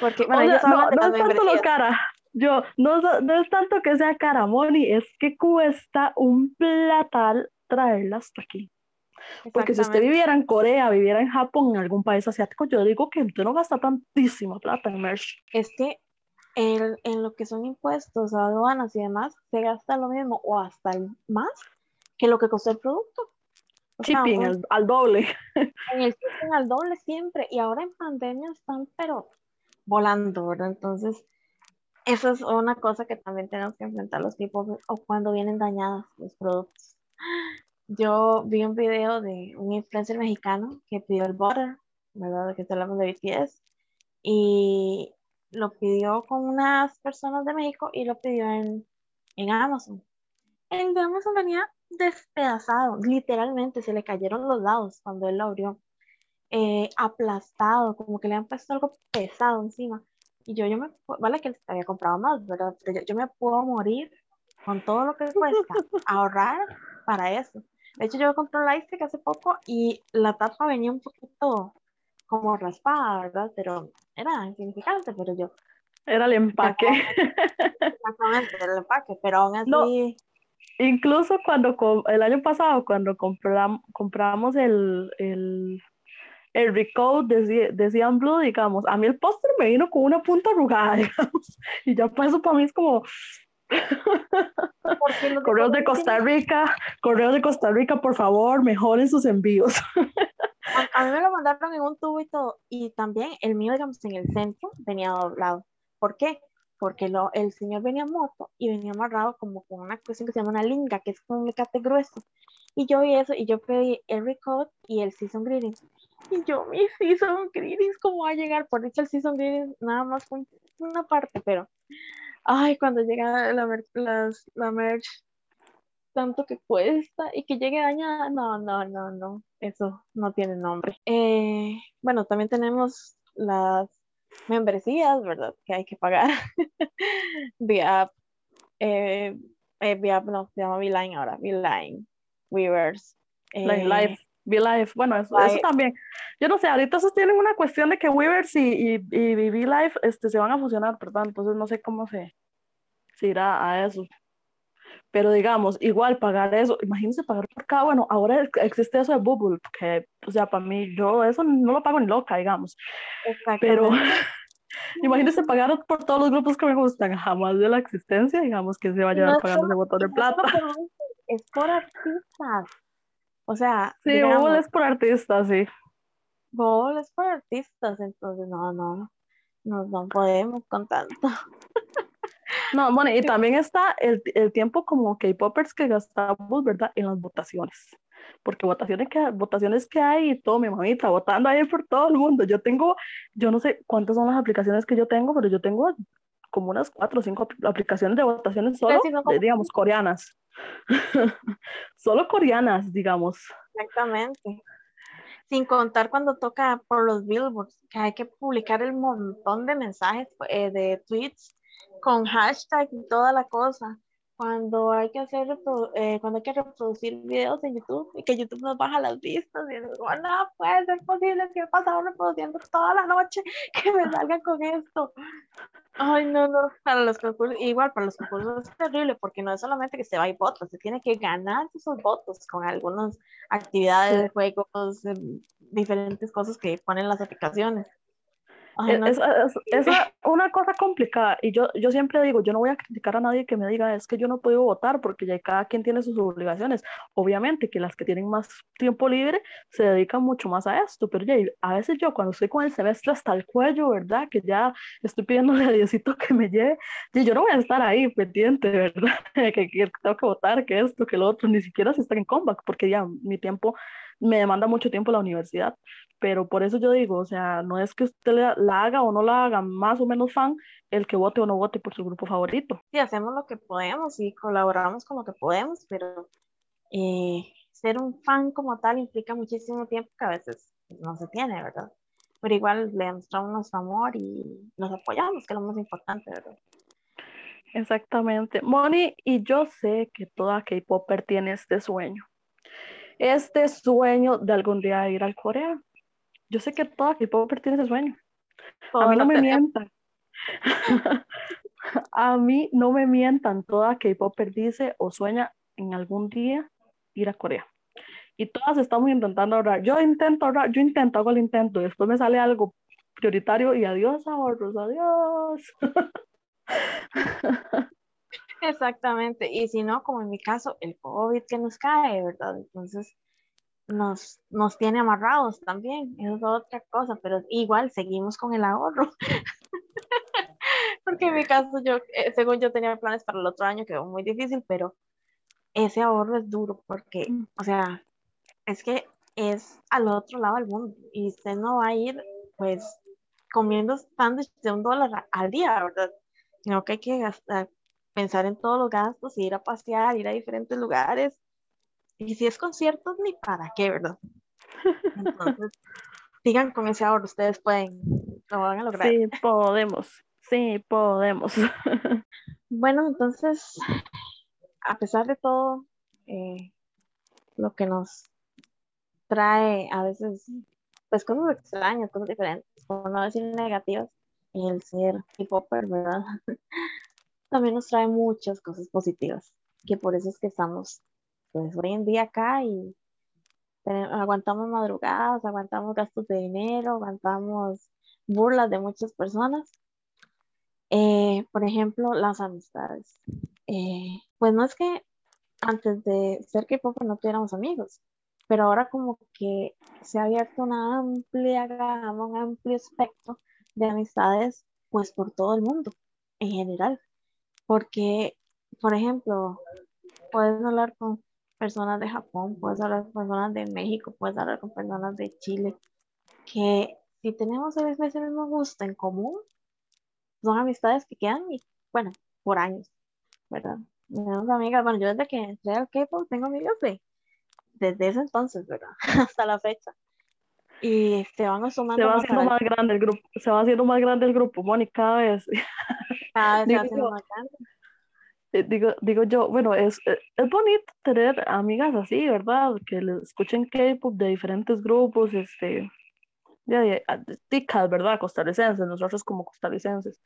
S2: Porque, bueno,
S1: O sea,
S2: ellos
S1: no,
S2: de
S1: es tanto lo cara. Yo, no, no es tanto que sea cara, Moni, es que cuesta un platal traerla hasta aquí. Porque si usted viviera en Corea, viviera en Japón, en algún país asiático, yo digo que usted no gasta tantísima plata en merch.
S2: es que el- en lo que son impuestos, aduanas y demás, se gasta lo mismo o hasta más que lo que costó el producto. O
S1: Shipping al, al doble.
S2: en el shipping al doble siempre. Y ahora en pandemia están, pero volando, ¿verdad? Entonces, eso es una cosa que también tenemos que enfrentar los tipos o cuando vienen dañados los productos. Yo vi un video de un influencer mexicano que pidió el butter, ¿verdad? Que te hablamos de BTS. Y lo pidió con unas personas de México y lo pidió en, en Amazon. El de Amazon venía despedazado, literalmente se le cayeron los lados cuando él lo abrió. Eh, aplastado, como que le han puesto algo pesado encima. Y yo, yo me, vale que él había comprado más, ¿verdad? Pero yo, yo me puedo morir con todo lo que cuesta ahorrar para eso. De hecho, yo compré un lightstick hace poco y la tapa venía un poquito como raspada, ¿verdad? Pero era insignificante, pero yo.
S1: Era el empaque.
S2: Exactamente, el empaque, pero aún así.
S1: No. Incluso cuando el año pasado, cuando compram- compramos el, el, el Recode de, de Cian Blue, digamos, a mí el póster me vino con una punta arrugada, digamos, y ya para eso para mí es como correos de Costa Rica, correos de Costa Rica, por favor, mejoren sus envíos.
S2: A, a mí me lo mandaron en un tubo y todo. Y también el mío, digamos, en el centro venía doblado. ¿Por qué? Porque lo, el señor venía en moto y venía amarrado como con una cuestión que se llama una linga, que es como un mecate grueso. Y yo vi eso y yo pedí el record y el season greetings. Y yo, mi season greetings, ¿cómo va a llegar? Por dicho, el season greetings nada más fue una parte, pero. Ay, cuando llega la, mer- las, la merch, tanto que cuesta y que llegue dañada, no, no, no, no, eso no tiene nombre. Eh, bueno, también tenemos las membresías, ¿verdad? Que hay que pagar vía, eh, eh, vía, no, se llama Beeline ahora, Beeline, Weavers.
S1: Live, Be Live, bueno, eso, eso también. Yo no sé, ahorita esos tienen una cuestión de que Weavers y, y, y Be Live este, se van a fusionar, ¿verdad? Entonces no sé cómo se, se irá a eso. Pero digamos, igual pagar eso, imagínense pagar por cada, bueno, ahora ex- existe eso de Bubble, que, o sea, para mí, yo eso no lo pago ni loca, digamos. Pero imagínense pagar por todos los grupos que me gustan, jamás de la existencia, digamos, que se va a llevar
S2: no
S1: pagando ese
S2: solo-
S1: botón de plata.
S2: es por artistas. O sea,
S1: Sí,
S2: digamos,
S1: es por artistas, sí.
S2: Bowl es por artistas, entonces no, no, no, no podemos con tanto.
S1: No, bueno, y también está el, el tiempo como K-popers que gastamos, ¿verdad? En las votaciones. Porque votaciones que, votaciones que hay y todo, mi mamita, votando ahí por todo el mundo. Yo tengo, yo no sé cuántas son las aplicaciones que yo tengo, pero yo tengo como unas cuatro o cinco apl- aplicaciones de votaciones solo,
S2: sí,
S1: de, digamos, coreanas. Solo coreanas, digamos.
S2: Exactamente. Sin contar cuando toca por los billboards, que hay que publicar el montón de mensajes, eh, de tweets con hashtag y toda la cosa. Cuando hay que hacer eh, cuando hay que reproducir videos en YouTube y que YouTube nos baja las vistas y digo, no puede ser posible que he pasado reproduciendo toda la noche que me salgan con esto. Ay, no, no, para los concursos, igual para los concursos es terrible porque no es solamente que se va y vota, se tiene que ganar esos votos con algunas actividades, juegos, em, diferentes cosas que ponen las aplicaciones. Ay, no,
S1: Es, es- es una- cosa complicada y yo, yo siempre digo, yo no voy a criticar a nadie que me diga, es que yo no podido votar porque ya cada quien tiene sus obligaciones. Obviamente que las que tienen más tiempo libre se dedican mucho más a esto, pero ya, a veces yo cuando estoy con el semestre hasta el cuello, ¿verdad? Que ya estoy pidiéndole a Diosito que me lleve, y yo no voy a estar ahí pendiente, ¿verdad? Que, que tengo que votar, que esto, que lo otro, ni siquiera si está en comeback, porque ya mi tiempo me demanda mucho tiempo la universidad pero por eso yo digo, o sea, no es que usted la, la haga o no la haga más o menos fan el que vote o no vote por su grupo favorito.
S2: sí, hacemos lo que podemos y colaboramos con lo que podemos, pero eh, ser un fan como tal implica muchísimo tiempo que a veces no se tiene, ¿verdad? Pero igual le demostramos nuestro amor y nos apoyamos, que es lo más importante, ¿verdad?
S1: Exactamente. Moni, y yo sé que toda K-Popper tiene este sueño. Este sueño de algún día ir al Corea. Yo sé que toda K-Popper tiene ese sueño. A mí no me
S2: tenemos.
S1: mientan. A mí no me mientan. Toda K-Popper dice o sueña en algún día ir a Corea. Y todas estamos intentando ahorrar. Yo intento ahorrar, yo intento, hago el intento. Después me sale algo prioritario y adiós ahorros, adiós.
S2: Exactamente, y si no, como en mi caso, el COVID que nos cae, ¿verdad? Entonces nos, nos tiene amarrados también, eso es otra cosa, pero igual seguimos con el ahorro. Porque en mi caso, yo, eh, según yo tenía planes para el otro año, quedó muy difícil, pero ese ahorro es duro porque,
S1: Mm.
S2: o sea, es que es al otro lado del mundo y usted no va a ir, pues, comiendo sándwiches de un dólar al día, ¿verdad? Sino que hay que gastar, pensar en todos los gastos, ir a pasear, ir a diferentes lugares. Y si es conciertos, ni para qué, ¿verdad? Entonces, sigan con ese ahorro, ustedes pueden, lo van a lograr.
S1: Sí, podemos. Sí, podemos.
S2: Bueno, entonces, a pesar de todo, eh, lo que nos trae a veces, pues cosas extrañas, cosas diferentes, por no decir negativas, el ser hip hopper, ¿verdad? También nos trae muchas cosas positivas, que por eso es que estamos, pues hoy en día acá y aguantamos madrugadas, aguantamos gastos de dinero, aguantamos burlas de muchas personas. Eh, por ejemplo, las amistades. Eh, pues no es que antes de ser K-pop no tuviéramos amigos, pero ahora como que se ha abierto una amplia gama, un amplio espectro de amistades, pues por todo el mundo en general. Porque, por ejemplo, puedes hablar con personas de Japón, puedes hablar con personas de México, puedes hablar con personas de Chile, que si tenemos a veces el mismo gusto en común, son amistades que quedan, y, bueno, por años, ¿verdad? Tenemos amigas, bueno, yo desde que entré al K-pop tengo amigas de, desde ese entonces, ¿verdad? Hasta la fecha. Y se van sumando.
S1: Se va haciendo más grande el grupo, se va haciendo más grande el grupo, Moni, cada vez.
S2: Cada vez más grande.
S1: Eh, digo, digo yo, bueno, es, eh, es bonito tener amigas así, ¿verdad? Que le escuchen K-pop de diferentes grupos, este, de, de, ticas, ¿verdad? Costarricenses, nosotros como costarricenses.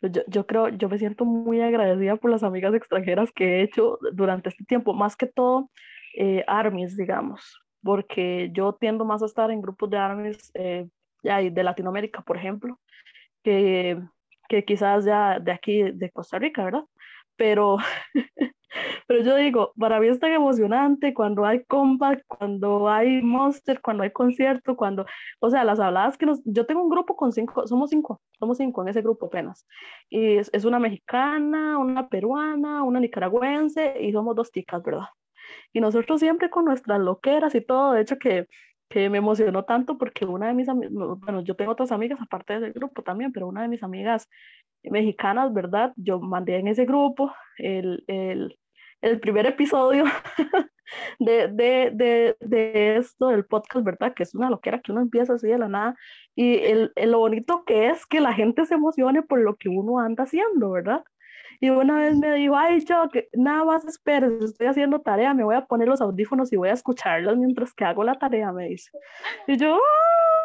S1: Pues yo, yo creo, yo me siento muy agradecida por las amigas extranjeras que he hecho durante este tiempo, más que todo eh, armies, digamos, porque yo tiendo más a estar en grupos de armies eh, de Latinoamérica, por ejemplo, que, que quizás ya de aquí, de Costa Rica, ¿verdad? pero, pero yo digo, para mí es tan emocionante cuando hay comeback, cuando hay monster, cuando hay concierto, cuando, o sea, las habladas que nos, yo tengo un grupo con cinco, somos cinco, somos cinco en ese grupo apenas, y es, es una mexicana, una peruana, una nicaragüense, y somos dos ticas, ¿verdad? Y nosotros siempre con nuestras loqueras y todo, de hecho que que me emocionó tanto porque una de mis amigas, bueno, yo tengo otras amigas aparte del grupo también, pero una de mis amigas mexicanas, ¿verdad? Yo mandé en ese grupo el, el, el primer episodio de, de, de, de, esto, del podcast, ¿verdad? Que es una loquera que uno empieza así de la nada. Y el, el, lo bonito que es que la gente se emocione por lo que uno anda haciendo, ¿verdad? Y una vez me dijo, ay, yo, que nada más esperes, estoy haciendo tarea, me voy a poner los audífonos y voy a escucharlos mientras que hago la tarea, me dice. Y yo,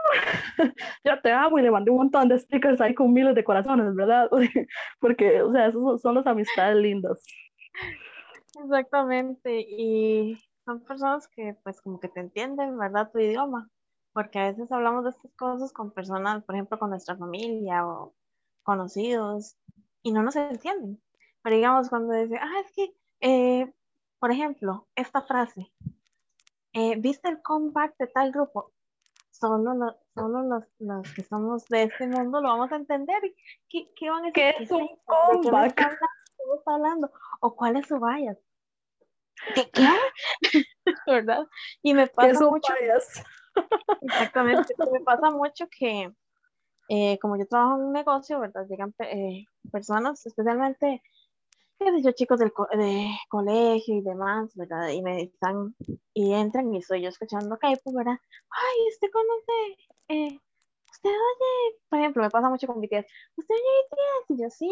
S1: yo te amo y le mandé un montón de stickers ahí con miles de corazones, ¿verdad? Porque, o sea, esos son las amistades lindas.
S2: Exactamente, y son personas que pues como que te entienden, ¿verdad? Tu idioma, porque a veces hablamos de estas cosas con personas, por ejemplo, con nuestra familia o conocidos, y no nos entienden. Pero digamos, cuando dice, ah, es que, eh, por ejemplo, esta frase, eh, ¿viste el comeback de tal grupo? Solo, los, solo los, los, que somos de este mundo lo vamos a entender. ¿Qué, qué van a decir?
S1: ¿Qué es un comeback?
S2: ¿De qué está hablando? ¿O cuál es su bias? ¿Qué? qué? ¿Verdad? Y me pasa mucho.
S1: Bias?
S2: Exactamente. me pasa mucho que, eh, como yo trabajo en un negocio, ¿verdad? Llegan eh, personas, especialmente yo, chicos del co de colegio y demás, ¿verdad? Y me están, y entran y estoy yo escuchando K-pop, ¿verdad? Ay, usted conoce, eh, usted oye, por ejemplo, me pasa mucho con BTS, ¿usted oye BTS? Y yo, sí.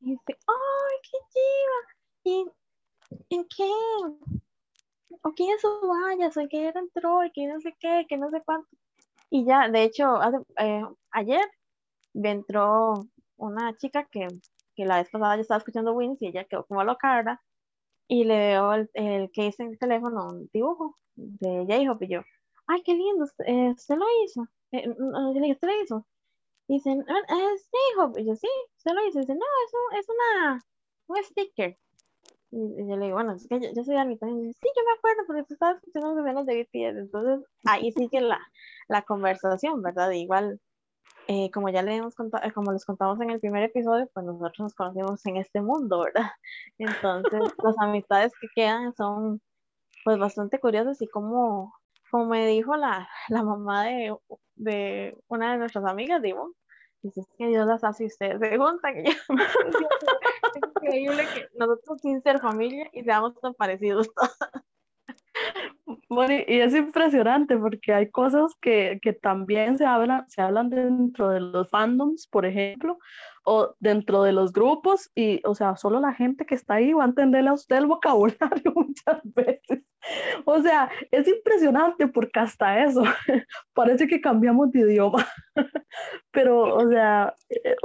S2: Y dice, ay, qué chiva. ¿Y en qué? ¿O quién es su vaya? ¿O en qué entró? ¿Y qué no sé qué? ¿Qué no sé cuánto? Y ya, de hecho, hace, eh, ayer entró una chica que, que la vez pasada yo estaba escuchando Wins y ella quedó como loca, ¿verdad? Y le veo el, el case en el teléfono, un dibujo de J-Hope y yo, ay, qué lindo, eh, ¿usted lo hizo? Eh, le dije, ¿usted lo hizo? Y dicen, ah, es J-Hope. Y yo, sí, ¿usted lo hizo? Y dice, no, es, un, es una, un sticker. Y, yo le digo, bueno, es que yo, yo soy también. Y dice, sí, yo me acuerdo, porque tú estabas escuchando menos de BTS. Entonces, ahí sigue la, la conversación, ¿verdad? Igual, eh, como ya le hemos contado, como les contamos en el primer episodio, pues nosotros nos conocimos en este mundo, ¿verdad? Entonces, las amistades que quedan son pues bastante curiosas y como, como me dijo la, la mamá de, de una de nuestras amigas, digo, dice que Dios las hace y ustedes se juntan. Y yo, es increíble que nosotros sin ser familia y seamos tan parecidos todos.
S1: Bueno, y es impresionante porque hay cosas que, que, también se hablan, se hablan dentro de los fandoms, por ejemplo, o dentro de los grupos, y, o sea, solo la gente que está ahí va a entenderle a usted el vocabulario muchas veces. O sea, es impresionante porque hasta eso parece que cambiamos de idioma. Pero, o sea,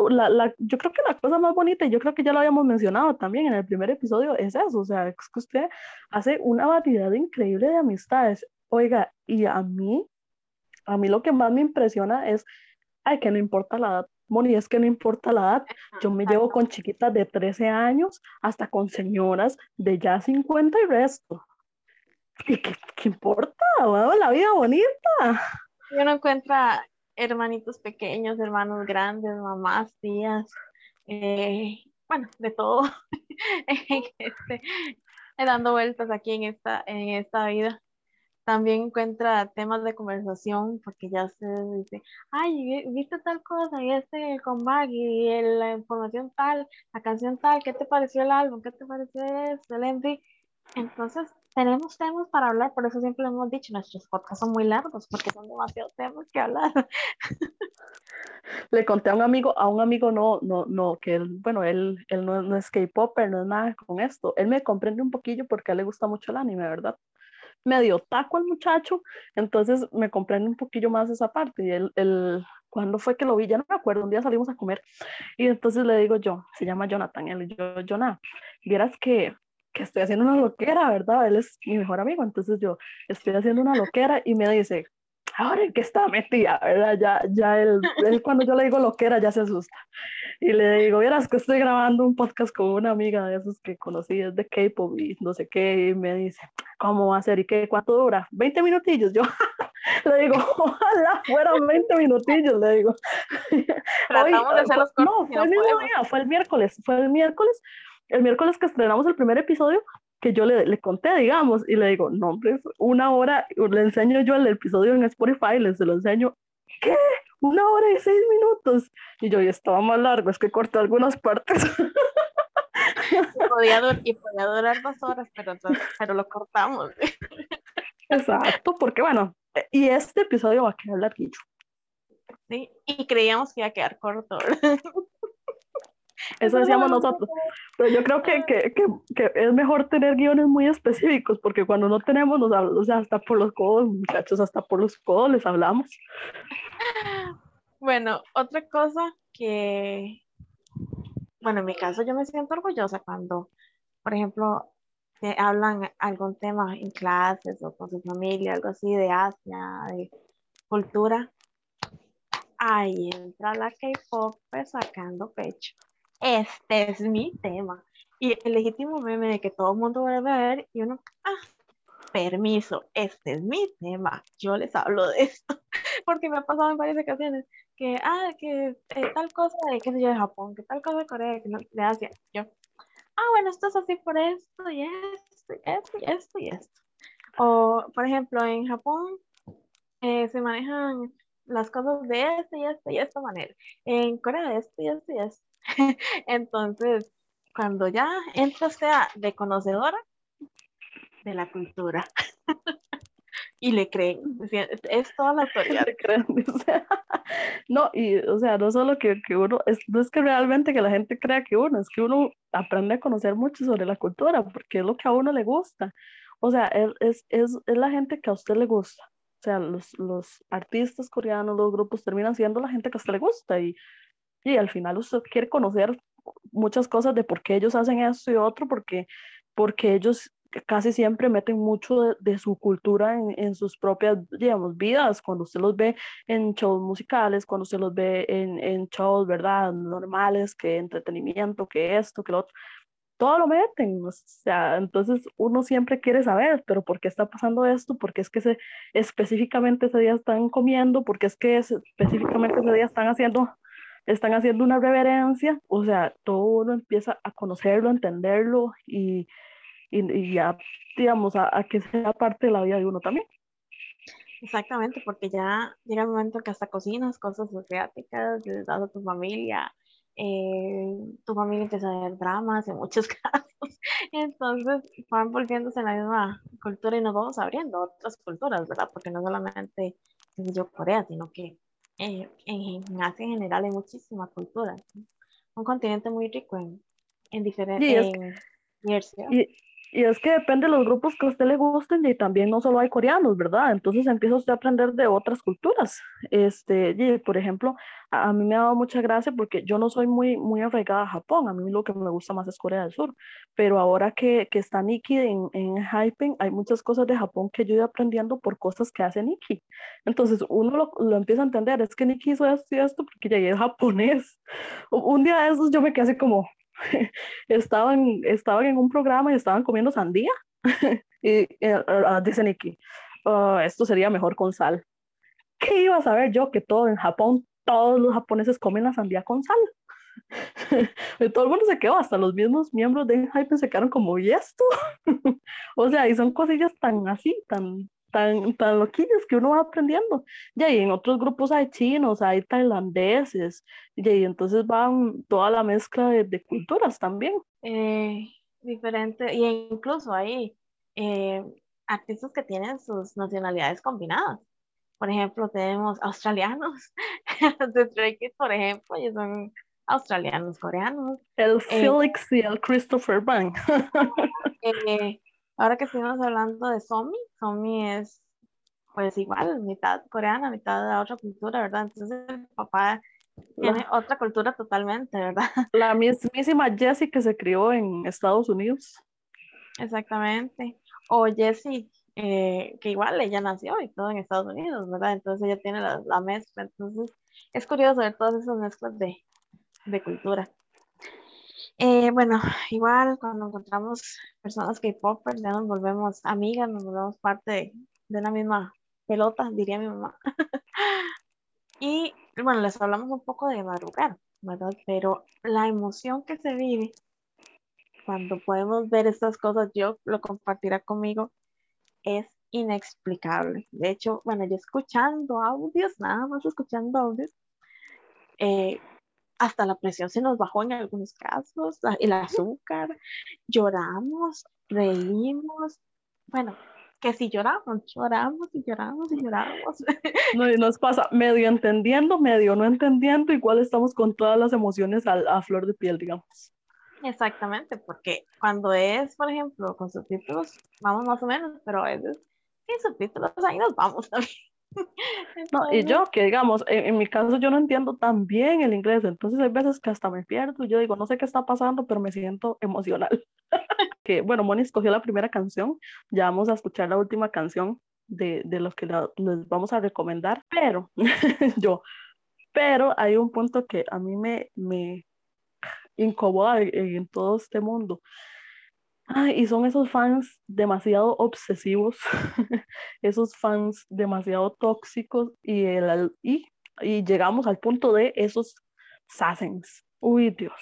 S1: la, la, yo creo que la cosa más bonita, y yo creo que ya lo habíamos mencionado también en el primer episodio, es eso. O sea, es que usted hace una variedad increíble de amistades. Oiga, y a mí, a mí lo que más me impresiona es, ay, que no importa la edad. Moni, es que no importa la edad. Yo me llevo con chiquitas de 13 años hasta con señoras de ya 50 y resto. ¿Y qué, qué importa? Wow, la vida bonita.
S2: Yo no encuentro hermanitos pequeños, hermanos grandes, mamás, tías, eh, bueno, de todo, este, dando vueltas aquí en esta, en esta vida. También encuentra temas de conversación porque ya se dice, ay, viste tal cosa y este con y la información tal, la canción tal, ¿qué te pareció el álbum? ¿Qué te pareció el MV? Entonces, tenemos temas para hablar, por eso siempre lo hemos dicho, nuestros podcasts son muy largos porque son demasiados temas que hablar.
S1: Le conté a un amigo, a un amigo no, no, no, que él, bueno, él, él no, no es K-Popper, no es nada con esto. Él me comprende un poquillo porque a él le gusta mucho el anime, ¿verdad? Medio taco al muchacho, entonces me comprende un poquillo más esa parte. Y él, él, cuando fue que lo vi? Ya no me acuerdo, un día salimos a comer y entonces le digo yo, se llama Jonathan, él yo, Jonah, vieras que que estoy haciendo una loquera, ¿verdad? Él es mi mejor amigo, entonces yo estoy haciendo una loquera y me dice, ahora en qué está metida, ¿verdad? Ya, ya él, cuando yo le digo loquera ya se asusta. Y le digo, vieras que estoy grabando un podcast con una amiga de esos que conocí, es de K-pop y no sé qué, y me dice, ¿cómo va a ser? ¿Y qué? ¿Cuánto dura? 20 minutillos. Yo le digo, ojalá fueran 20 minutillos, le digo.
S2: Tratamos de hacer los
S1: No, fue el mismo día, fue el miércoles, fue el miércoles el miércoles que estrenamos el primer episodio, que yo le, le conté, digamos, y le digo, no, hombre, una hora, le enseño yo el episodio en Spotify, les se lo enseño, ¿qué? Una hora y seis minutos. Y yo, y estaba más largo, es que corté algunas partes.
S2: podía, y podía durar dos horas, pero, pero lo cortamos.
S1: Exacto, porque bueno, y este episodio va a quedar larguillo.
S2: Sí, y creíamos que iba a quedar corto.
S1: Eso decíamos nosotros. Pero yo creo que, que, que, es mejor tener guiones muy específicos, porque cuando no tenemos, nos hablamos, hasta por los codos, muchachos, hasta por los codos les hablamos.
S2: Bueno, otra cosa que, bueno, en mi caso yo me siento orgullosa cuando, por ejemplo, te hablan algún tema en clases o con su familia, algo así de Asia, de cultura. Ahí entra la K-pop sacando pecho este es mi tema. Y el legítimo meme de que todo el mundo va a ver y uno, ah, permiso, este es mi tema, yo les hablo de esto, porque me ha pasado en varias ocasiones que, ah, que eh, tal cosa de, qué sé yo, de Japón, que tal cosa de Corea, que no, de Asia, yo, ah, bueno, esto es así por esto y esto y esto y esto y esto. O, por ejemplo, en Japón eh, se manejan las cosas de esta y esta y esta manera. En Corea esto y esto y esto. Entonces, cuando ya entra sea de conocedora de la cultura y le creen, es toda la autoridad.
S1: no, y o sea, no solo que, que, uno, es, no es que realmente que la gente crea que uno, es que uno aprende a conocer mucho sobre la cultura, porque es lo que a uno le gusta. O sea, es, es, es, es la gente que a usted le gusta. O sea, los, los artistas coreanos, los grupos terminan siendo la gente que a usted le gusta y y al final usted quiere conocer muchas cosas de por qué ellos hacen esto y otro, porque, porque ellos casi siempre meten mucho de, su cultura en, en, sus propias, digamos, vidas, cuando usted los ve en shows musicales, cuando usted los ve en, en shows, ¿verdad? Normales, que entretenimiento, que esto, que lo otro, todo lo meten, o sea, entonces uno siempre quiere saber, pero ¿por qué está pasando esto? ¿Por qué es que se, específicamente ese día están comiendo? ¿Por qué es que específicamente ese día están haciendo están haciendo una reverencia, o sea, todo uno empieza a conocerlo, a entenderlo y, y, ya, digamos, a, que sea parte de la vida de uno también.
S2: Exactamente, porque ya llega el momento que hasta cocinas cosas asiáticas, les das a tu familia, eh, tu familia empieza a ver dramas en muchos casos, entonces van volviéndose en la misma cultura y nos vamos abriendo otras culturas, ¿verdad? Porque no solamente, yo, Corea, sino que en, en Asia en general hay muchísima cultura. Un continente muy rico en, en diferentes
S1: y, Y es que depende de los grupos que a usted le gusten y también no solo hay coreanos, ¿verdad? Entonces empieza usted a aprender de otras culturas. Este, y, por ejemplo, a, a mí me ha dado mucha gracia porque yo no soy muy, muy arraigada a Japón, a mí lo que me gusta más es Corea del Sur, pero ahora que, que está Nikki en, en Hypen, hay muchas cosas de Japón que yo he aprendiendo por cosas que hace Nikki. Entonces uno lo, lo empieza a entender, es que Nikki hizo esto y esto porque ya es japonés. Un día de esos yo me quedé así como, estaban, estaban en un programa y estaban comiendo sandía. y uh, dice Nikki, uh, esto sería mejor con sal. ¿Qué iba a saber yo que todo en Japón, todos los japoneses comen la sandía con sal? y todo el mundo se quedó, hasta los mismos miembros de Hype se quedaron como, ¿y esto? o sea, y son cosillas tan así, tan, tan, tan loquillas que uno va aprendiendo. Ya, y en otros grupos hay chinos, hay tailandeses, y entonces van toda la mezcla de, de culturas también.
S2: Eh, diferente, y incluso hay eh, artistas que tienen sus nacionalidades combinadas. Por ejemplo, tenemos australianos de Stray Kids, por ejemplo, ellos son australianos, coreanos.
S1: El
S2: Eh,
S1: Felix y el Christopher Bang.
S2: Eh, ahora que estuvimos hablando de Somi, Somi es pues igual, mitad coreana, mitad de otra cultura, ¿verdad? Entonces el papá tiene otra cultura totalmente, ¿verdad?
S1: La mismísima Jessie que se crió en Estados Unidos.
S2: Exactamente. O Jessie, eh, que igual ella nació y todo en Estados Unidos, ¿verdad? Entonces ella tiene la, la mezcla. Entonces es curioso ver todas esas mezclas de, de cultura. Eh, bueno, igual cuando encontramos personas K-popers ya nos volvemos amigas, nos volvemos parte de, de la misma pelota, diría mi mamá. Y bueno, les hablamos un poco de madrugar, ¿verdad? Pero la emoción que se vive cuando podemos ver estas cosas, yo lo compartirá conmigo, es inexplicable. De hecho, bueno, yo escuchando audios, nada más escuchando audios, eh, hasta la presión se nos bajó en algunos casos, el azúcar, lloramos, reímos, bueno, que si lloramos, lloramos y lloramos y lloramos.
S1: No, y nos pasa medio entendiendo, medio no entendiendo, igual estamos con todas las emociones a, a flor de piel, digamos.
S2: Exactamente, porque cuando es, por ejemplo, con subtítulos, vamos más o menos, pero a veces sin subtítulos ahí nos vamos también.
S1: No, y yo, que digamos, en, en mi caso yo no entiendo tan bien el inglés, entonces hay veces que hasta me pierdo, yo digo, no sé qué está pasando, pero me siento emocional. Que bueno, Moni escogió la primera canción, ya vamos a escuchar la última canción de, de los que la- les vamos a recomendar, pero yo, pero hay un punto que a mí me, me incomoda en, en todo este mundo. Ay, y son esos fans demasiado obsesivos, esos fans demasiado tóxicos y, el, y, y llegamos al punto de esos sassens. Uy, Dios.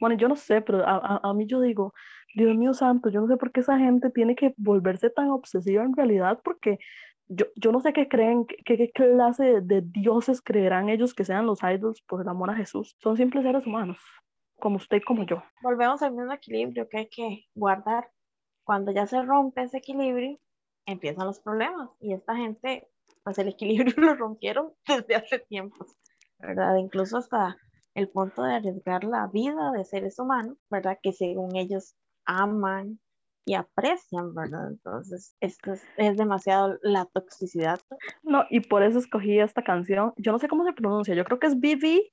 S1: Bueno, yo no sé, pero a, a- a mí yo digo, Dios mío santo, yo no sé por qué esa gente tiene que volverse tan obsesiva en realidad, porque yo, yo no sé qué creen, qué, qué clase de, de dioses creerán ellos que sean los idols por el amor a Jesús. Son simples seres humanos, como usted y como yo.
S2: volvemos al mismo equilibrio que hay que guardar. Cuando ya se rompe ese equilibrio, empiezan los problemas. Y esta gente, pues el equilibrio lo rompieron desde hace tiempos, ¿verdad? Incluso hasta el punto de arriesgar la vida de seres humanos, ¿verdad? Que según ellos aman y aprecian, ¿verdad? Entonces, esto es, es demasiado la toxicidad.
S1: No, y por eso escogí esta canción. Yo no sé cómo se pronuncia, yo creo que es BB.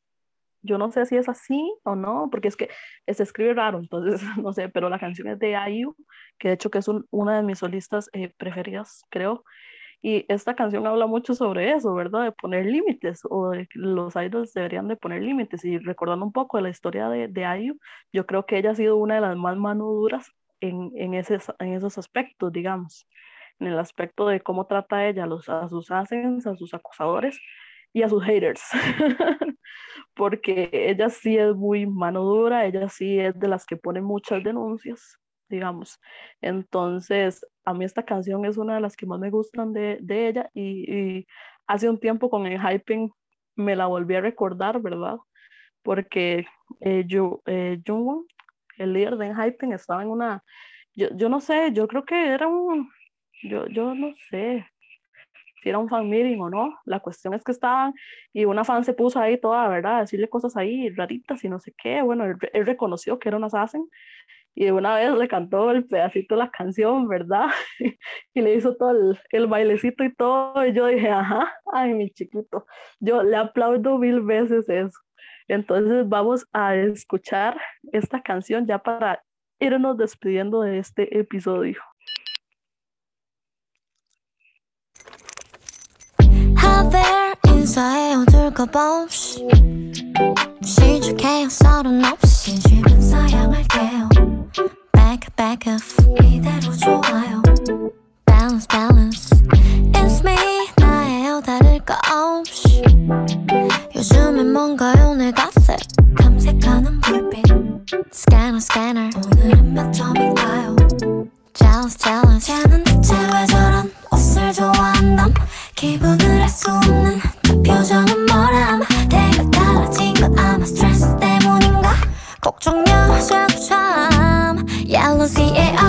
S1: Yo no sé si es así o no, porque es que se escribe raro, entonces no sé, pero la canción es de IU, que de hecho que es un- una de mis solistas eh, preferidas, creo. Y esta canción habla mucho sobre eso, ¿verdad? De poner límites, o de los idols deberían de poner límites. Y recordando un poco de la historia de, de IU, yo creo que ella ha sido una de las más mano duras en, en, en esos aspectos, digamos. En el aspecto de cómo trata ella a, los, a sus asens, a sus acosadores y a sus haters. Porque ella sí es muy mano dura, ella sí es de las que pone muchas denuncias, digamos. Entonces, a mí esta canción es una de las que más me gustan de, de ella y, y hace un tiempo con el hyping me la volví a recordar, ¿verdad? Porque eh, yo, eh, Jungwon, el líder de Hyping, estaba en una, yo, yo no sé, yo creo que era un, yo, yo no sé si era un fan meeting o no. La cuestión es que estaban y una fan se puso ahí toda, ¿verdad? A decirle cosas ahí raritas y no sé qué. Bueno, él, él reconoció que era un assassin
S4: y de una vez le cantó el pedacito de la canción, ¿verdad? y le hizo todo el, el, bailecito y todo, y yo dije, ajá, ay, mi chiquito, yo le aplaudo mil veces eso. Entonces vamos a escuchar esta canción ya para irnos despidiendo de este episodio. 인사해요 둘까봐 없이 시작해요 서른 없이 진심은 사양할게요 Back back up 이대로 좋아요 Balance balance It's me 나예요 다를 거 없이 요즘엔 뭔가요 내 가슴 탐색하는 불빛 Scanner scanner 오늘은 몇 점인가요 Jealous jealous 쟤는 대체 왜 저런 옷을 좋아한담 기분을 알 수 없는 그 표정은 뭐람 내가 달라진 건 아마 스트레스 때문인가? 걱정 여자도 참 Yellow C-A-R-D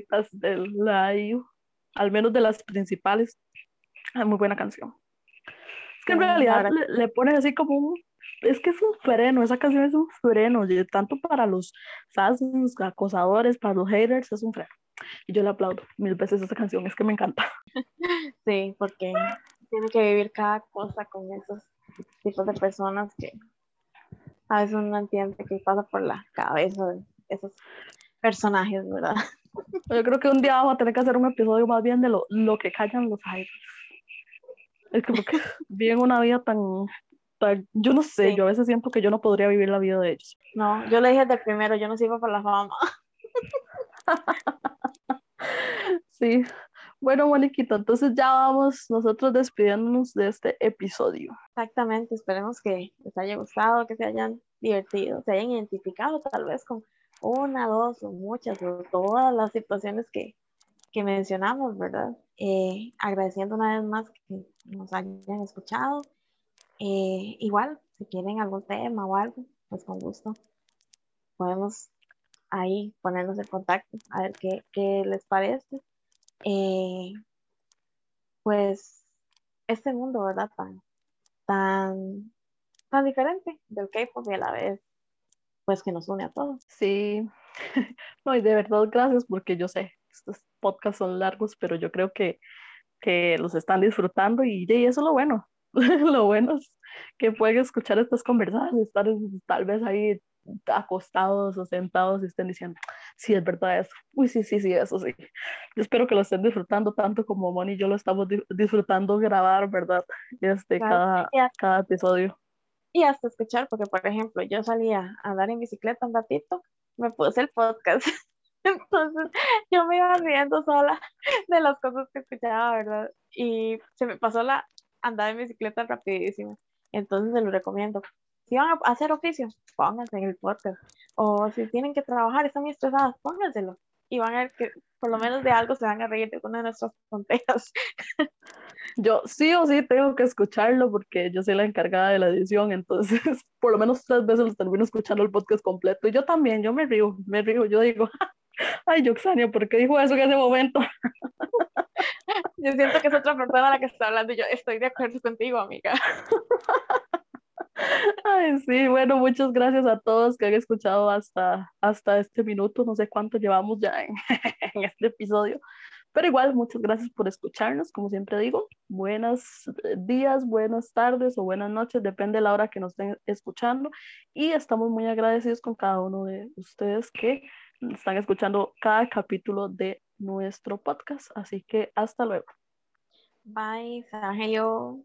S4: favoritas del live, al menos de las principales. Es muy buena canción. Es que en realidad le, le pones así como un, es que es un freno, esa canción es un freno, tanto para los fans, los acosadores, para los haters, es un freno. Y yo le aplaudo mil veces esa canción, es que me encanta.
S2: Sí, porque tiene que vivir cada cosa con esos tipos de personas que a veces uno no entiende qué pasa por la cabeza de esos personajes, ¿verdad?
S4: Yo creo que un día vamos a tener que hacer un episodio más bien de lo, lo que callan los haters. Es que porque viven una vida tan, tan- yo no sé,
S2: Sí.
S4: yo a veces siento que yo no podría vivir la vida de ellos.
S2: No, yo le dije desde primero, yo no sirvo para la fama.
S4: Sí. Bueno, Moniquita, entonces ya vamos nosotros despidiéndonos de este episodio.
S2: Exactamente, esperemos que les haya gustado, que se hayan divertido, se hayan identificado tal vez con una, dos o muchas o todas las situaciones que, que mencionamos, ¿verdad? Eh, agradeciendo una vez más que nos hayan escuchado. Eh, igual, si quieren algún tema o algo, pues con gusto podemos ahí ponernos en contacto a ver qué, qué les parece. Eh, pues este mundo, ¿verdad? Tan, tan, tan diferente del K-pop y a la vez, pues que nos une a todos.
S1: Sí, no, y de verdad gracias porque yo sé, estos podcasts son largos, pero yo creo que, que los están disfrutando y, y eso es lo bueno. lo bueno es que pueden escuchar estas conversaciones, estar tal vez ahí acostados o sentados y estén diciendo, sí, es verdad eso. Uy, sí, sí, sí, eso sí. Yo espero que lo estén disfrutando tanto como Moni y yo lo estamos di- disfrutando grabar, ¿verdad? Este, cada, cada episodio.
S2: Y hasta escuchar, porque por ejemplo, yo salía a andar en bicicleta un ratito, me puse el podcast. Entonces yo me iba riendo sola de las cosas que escuchaba, ¿verdad? Y se me pasó la andar en bicicleta rapidísimo. Entonces se lo recomiendo. Si van a hacer oficio, pónganse en el podcast. O si tienen que trabajar, están estresadas, pónganselo. Y van a ver que por lo menos de algo se van a reír de una de nuestras tonteras.
S1: Yo sí o sí tengo que escucharlo porque yo soy la encargada de la edición, entonces por lo menos tres veces los termino escuchando el podcast completo. Y yo también, yo me río, me río, yo digo, ay, Yoxania, ¿por qué dijo eso en ese momento?
S2: Yo siento que es otra persona la que está hablando y yo estoy de acuerdo contigo, amiga.
S1: Ay, sí, bueno, muchas gracias a todos que han escuchado hasta, hasta este minuto, no sé cuánto llevamos ya en, en este episodio, pero igual, muchas gracias por escucharnos, como siempre digo, buenos días, buenas tardes o buenas noches, depende de la hora que nos estén escuchando, y estamos muy agradecidos con cada uno de ustedes que están escuchando cada capítulo de nuestro podcast, así que hasta luego.
S2: Bye, Sangeyo.